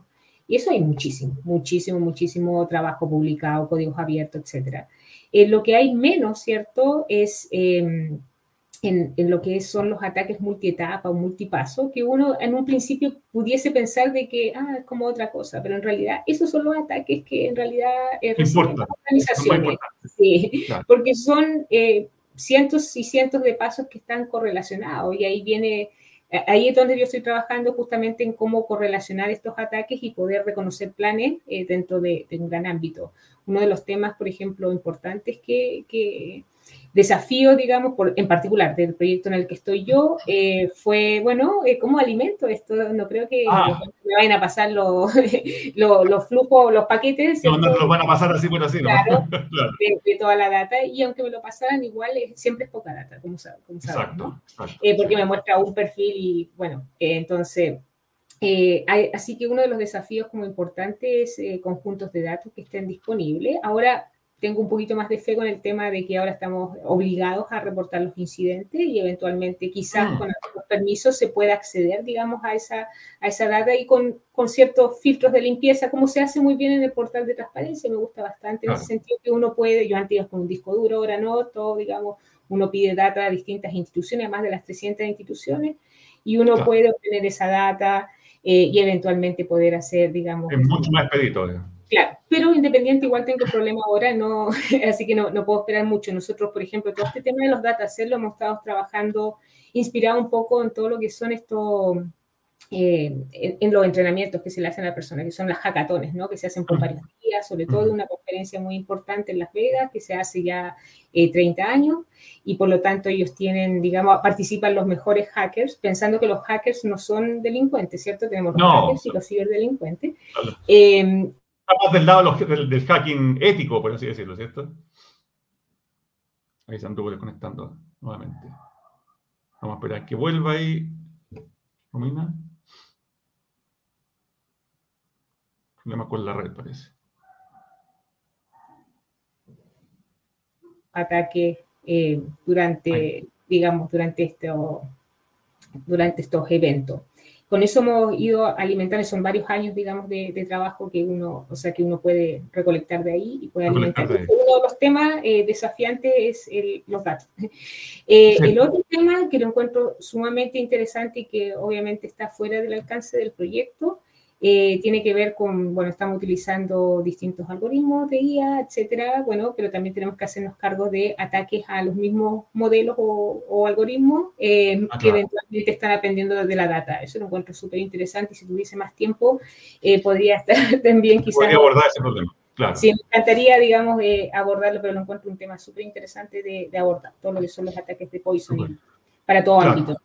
Speaker 2: Y eso hay muchísimo, muchísimo, muchísimo trabajo publicado, códigos abiertos, etcétera. Eh, lo que hay menos, ¿cierto? Es em, en, lo que son los ataques multietapa o multipaso, que uno en un principio pudiese pensar de que ah, es como otra cosa, pero en realidad esos son los ataques que en realidad eh, organizaciones. Sí, porque son eh, cientos y cientos de pasos que están correlacionados y ahí viene... Ahí es donde yo estoy trabajando justamente en cómo correlacionar estos ataques y poder reconocer planes eh, dentro de, de, un gran ámbito. Uno de los temas, por ejemplo, importantes que, que desafío, digamos, por, en particular del proyecto en el que estoy yo, eh, fue, bueno, eh, ¿cómo alimento esto? No creo que ah. me vayan a pasar los, los, flujos, los paquetes.
Speaker 1: No, no los van a pasar así por así, ¿no?
Speaker 2: Claro, De, toda la data, y aunque me lo pasaran, igual siempre es poca data, como, como saben, ¿no? Eh, porque me muestra un perfil y, bueno, entonces... así que uno de los desafíos como importantes es conjuntos de datos que estén disponibles. Ahora, tengo un poquito más de fe con el tema de que ahora estamos obligados a reportar los incidentes y eventualmente quizás mm. con algunos permisos se pueda acceder, digamos, a esa, a esa data y con, con, ciertos filtros de limpieza, como se hace muy bien en el portal de transparencia, me gusta bastante en ese sentido que uno puede, yo antes iba con un disco duro, ahora no, todo, digamos, uno pide data a distintas instituciones, más de las 300 instituciones, y uno puede obtener esa data eh, y eventualmente poder hacer, digamos...
Speaker 1: Es mucho más expedito, digamos
Speaker 2: pero independiente igual tengo problema ahora, no, así que no, no, puedo esperar mucho. Nosotros, por ejemplo, todo este tema de los datasets lo hemos estado trabajando inspirado un poco en todo lo que son estos, eh, en, los entrenamientos que se le hacen a la persona, que son las hackatones, ¿no? que se hacen por varios días, sobre todo una conferencia muy importante en Las Vegas, que se hace ya 30 eh, años, y por lo tanto ellos tienen, digamos, participan los mejores hackers, pensando que los hackers no son delincuentes, ¿cierto? Tenemos los hackers y los ciberdelincuentes. Eh,
Speaker 1: Estamos del lado del, hacking ético, por así decirlo, ¿cierto? Ahí se anduvo desconectando nuevamente. Vamos a esperar que vuelva ahí. Romina. Problema con la red, parece.
Speaker 2: Ataque eh, durante, digamos, durante, esto, durante estos eventos con eso hemos ido alimentando, son varios años, digamos, de, trabajo que uno, o sea, que uno puede recolectar de ahí y puede alimentar. Uno de los temas eh, desafiantes es los datos. Eh, el otro tema que lo encuentro sumamente interesante y que obviamente está fuera del alcance del proyecto eh, tiene que ver con, bueno, estamos utilizando distintos algoritmos de IA, etcétera, bueno, pero también tenemos que hacernos cargo de ataques a los mismos modelos o, algoritmos eh, ah, que eventualmente están aprendiendo de la data. Eso lo encuentro súper interesante y si tuviese más tiempo eh, podría estar también quizás... Podría
Speaker 1: abordar ese problema. Claro.
Speaker 2: Sí, me encantaría, digamos, abordarlo, pero lo encuentro un tema súper interesante de, abordar, todo lo que son los ataques de poisoning para todo ámbito.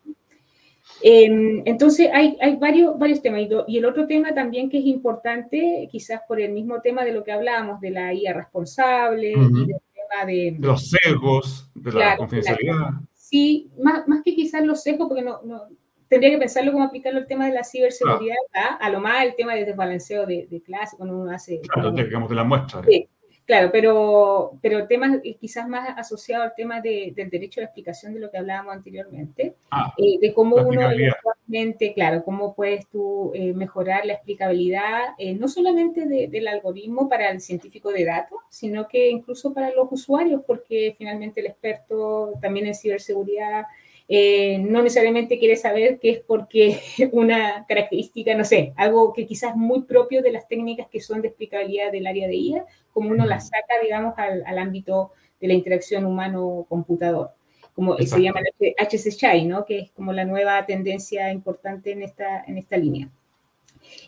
Speaker 2: Em, entonces, hay, hay varios, varios temas. Y, el otro tema también que es importante, quizás por el mismo tema de lo que hablábamos, de la IA responsable y del tema de...
Speaker 1: Los sesgos, de la confidencialidad.
Speaker 2: Sí, más, más que quizás los sesgos, porque no, no, tendría que pensarlo cómo aplicarlo al tema de la ciberseguridad, a lo más el tema de desbalanceo de, de clase, cuando uno hace...
Speaker 1: Claro, digamos, de la muestra. Sí
Speaker 2: Claro, pero, pero temas quizás más asociado al tema del derecho a la explicación de lo que hablábamos anteriormente, ah, eh, de cómo uno eventualmente, claro, cómo puedes tú eh, mejorar la explicabilidad, eh, no solamente del algoritmo para el científico de datos, sino que incluso para los usuarios, porque finalmente el experto también en ciberseguridad eh, no necesariamente quiere saber que es porque una característica, no sé, algo que quizás muy propio de las técnicas que son de explicabilidad del área de IA, como uno las saca, digamos, al, ámbito de la interacción humano-computador, como se llama el ¿no? que es como la nueva tendencia importante en esta, en esta línea.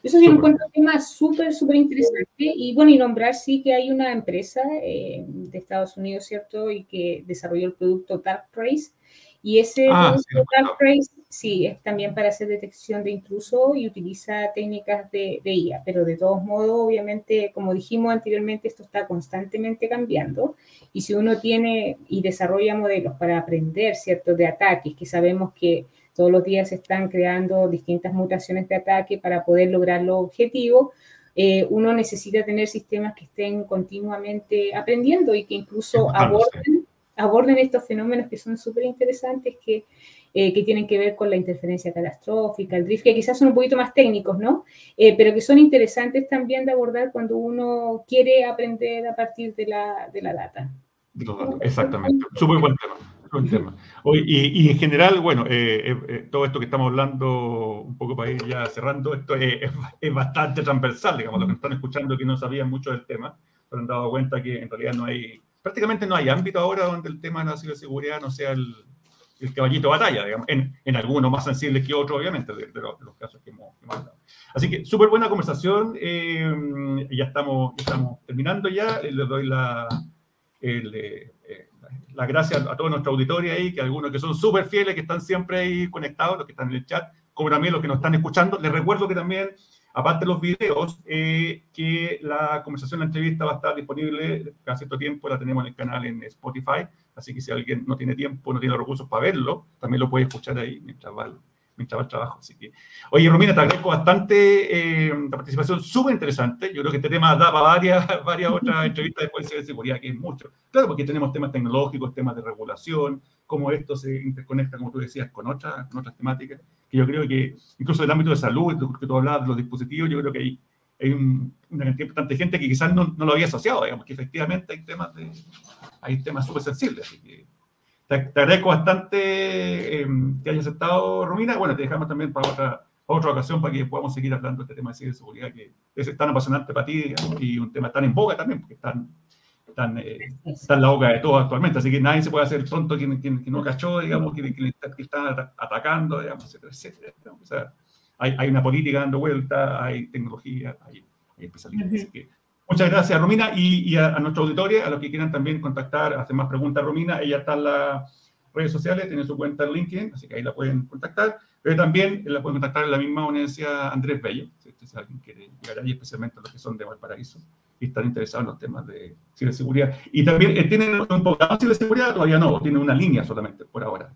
Speaker 2: Eso encuentro un tema súper, súper interesante. Y bueno, y nombrar sí que hay una empresa eh, de Estados Unidos, ¿cierto? Y que desarrolló el producto Dark y ese ah, sí, es también para hacer detección de intruso y utiliza técnicas de, de, IA, pero de todos modos, obviamente, como dijimos anteriormente, esto está constantemente cambiando. Y si uno tiene y desarrolla modelos para aprender, ¿cierto?, de ataques, que sabemos que todos los días se están creando distintas mutaciones de ataque para poder lograr los objetivos, eh, uno necesita tener sistemas que estén continuamente aprendiendo y que incluso aborden aborden estos fenómenos que son súper interesantes, que, eh, que, tienen que ver con la interferencia catastrófica, el drift, que quizás son un poquito más técnicos, ¿no? Eh, pero que son interesantes también de abordar cuando uno quiere aprender a partir de la, de la data.
Speaker 1: Exactamente, súper buen tema. Buen tema. y, y, en general, bueno, eh, todo esto que estamos hablando, un poco para ir ya cerrando, esto es, es, bastante transversal, digamos, los que están escuchando que no sabían mucho del tema, se han dado cuenta que en realidad no hay prácticamente no hay ámbito ahora donde el tema de la ciberseguridad no sea el, caballito de batalla, digamos, en, en, algunos más sensibles que otros, obviamente, de, los, casos que hemos, hablado. Así que súper buena conversación, eh, ya, estamos, estamos terminando ya, les doy la, eh, las gracias a toda nuestra auditoría ahí, que algunos que son súper fieles, que están siempre ahí conectados, los que están en el chat, como también los que nos están escuchando. Les recuerdo que también Aparte de los videos, eh, que la conversación, la entrevista va a estar disponible cada cierto tiempo, la tenemos en el canal en Spotify, así que si alguien no tiene tiempo, no tiene recursos para verlo, también lo puede escuchar ahí mientras va, mientras va el trabajo. Así que, oye, Romina, te agradezco bastante eh, la participación, súper interesante. Yo creo que este tema da para varias, varias otras entrevistas después de seguridad, que es mucho. Claro, porque tenemos temas tecnológicos, temas de regulación, cómo esto se interconecta, como tú decías, con otras, con otras temáticas que yo creo que incluso del ámbito de salud, que tú hablabas de los dispositivos, yo creo que hay, hay una cantidad de gente que quizás no, no, lo había asociado, digamos, que efectivamente hay temas, de, hay temas súper sensibles. Así que te, agradezco bastante em, que hayas aceptado, Romina. Bueno, te dejamos también para otra, otra ocasión para que podamos seguir hablando de este tema de ciberseguridad que es tan apasionante para ti y un tema tan en boga también, porque están están, eh, está la boca de todos actualmente, así que nadie se puede hacer tonto quien, quien, no cachó, digamos, que, que, están atacando, digamos, etcétera, etcétera. O sea, hay, hay, una política dando vuelta, hay tecnología, hay, hay especialistas. Así que, muchas gracias, Romina, y, y a, nuestra auditorio, a los que quieran también contactar, hacer más preguntas, Romina, ella está en las redes sociales, tiene su cuenta en LinkedIn, así que ahí la pueden contactar, pero también la pueden contactar en la misma Universidad Andrés Bello, si, si alguien quiere llegar ahí, especialmente los que son de Valparaíso y están interesados en los temas de ciberseguridad. Y también, eh, ¿tienen un programa de ciberseguridad? Todavía no, tienen una línea solamente por ahora.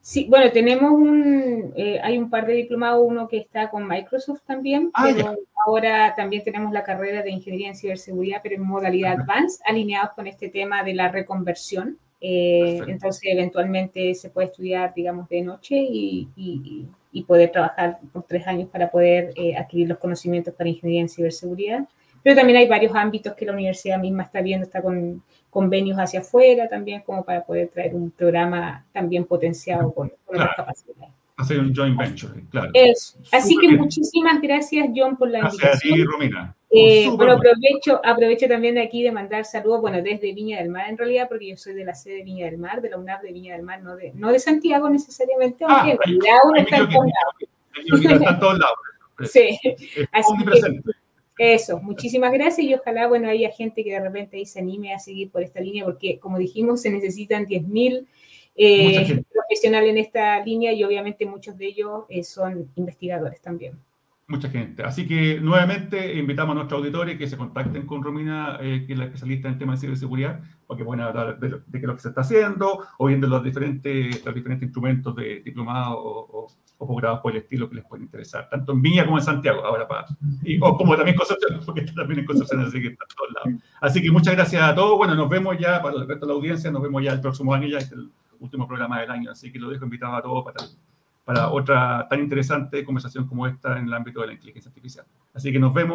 Speaker 2: Sí, bueno, tenemos un, eh, hay un par de diplomados, uno que está con Microsoft también, ah, pero ahora también tenemos la carrera de Ingeniería en Ciberseguridad, pero en modalidad Advanced, alineados con este tema de la reconversión. Eh, entonces, eventualmente se puede estudiar, digamos, de noche y, y, y poder trabajar por tres años para poder adquirir los conocimientos para Ingeniería en Ciberseguridad. Pero también hay varios ámbitos que la universidad misma está viendo, está con convenios hacia afuera también, como para poder traer un programa también potenciado con, con claro. capacidades.
Speaker 1: Hacer un joint venture, claro.
Speaker 2: Eso. Así que muchísimas gracias, John, por la
Speaker 1: invitación. Gracias a ti, Romina.
Speaker 2: Eh, bueno, aprovecho, aprovecho también de aquí de mandar saludos, bueno, desde Viña del Mar en realidad, porque yo soy de la sede de Viña del Mar, de la UNAP de Viña del Mar, no de, no de Santiago necesariamente, ah, aunque ah, está en todos lados. Está en todos lados. Sí, así que, eso, muchísimas gracias y ojalá, bueno, haya gente que de repente ahí se anime a seguir por esta línea, porque como dijimos, se necesitan 10.000 eh, profesionales en esta línea y obviamente muchos de ellos eh, son investigadores también.
Speaker 1: Mucha gente. Así que nuevamente invitamos a nuestros auditores que se contacten con Romina, eh, que es la especialista en temas de ciberseguridad, para que puedan hablar de, qué es lo que se está haciendo, o bien de los diferentes, los diferentes instrumentos de diplomado o, o, posgrados por el estilo que les pueden interesar, tanto en Viña como en Santiago, ahora para, y, o como también en Concepción, porque está también en Concepción, así que está en todos lados. Así que muchas gracias a todos. Bueno, nos vemos ya, para el resto de la audiencia, nos vemos ya el próximo año, ya es el último programa del año, así que lo dejo invitado a todos para para otra tan interesante conversación como esta en el ámbito de la inteligencia artificial. Así que nos vemos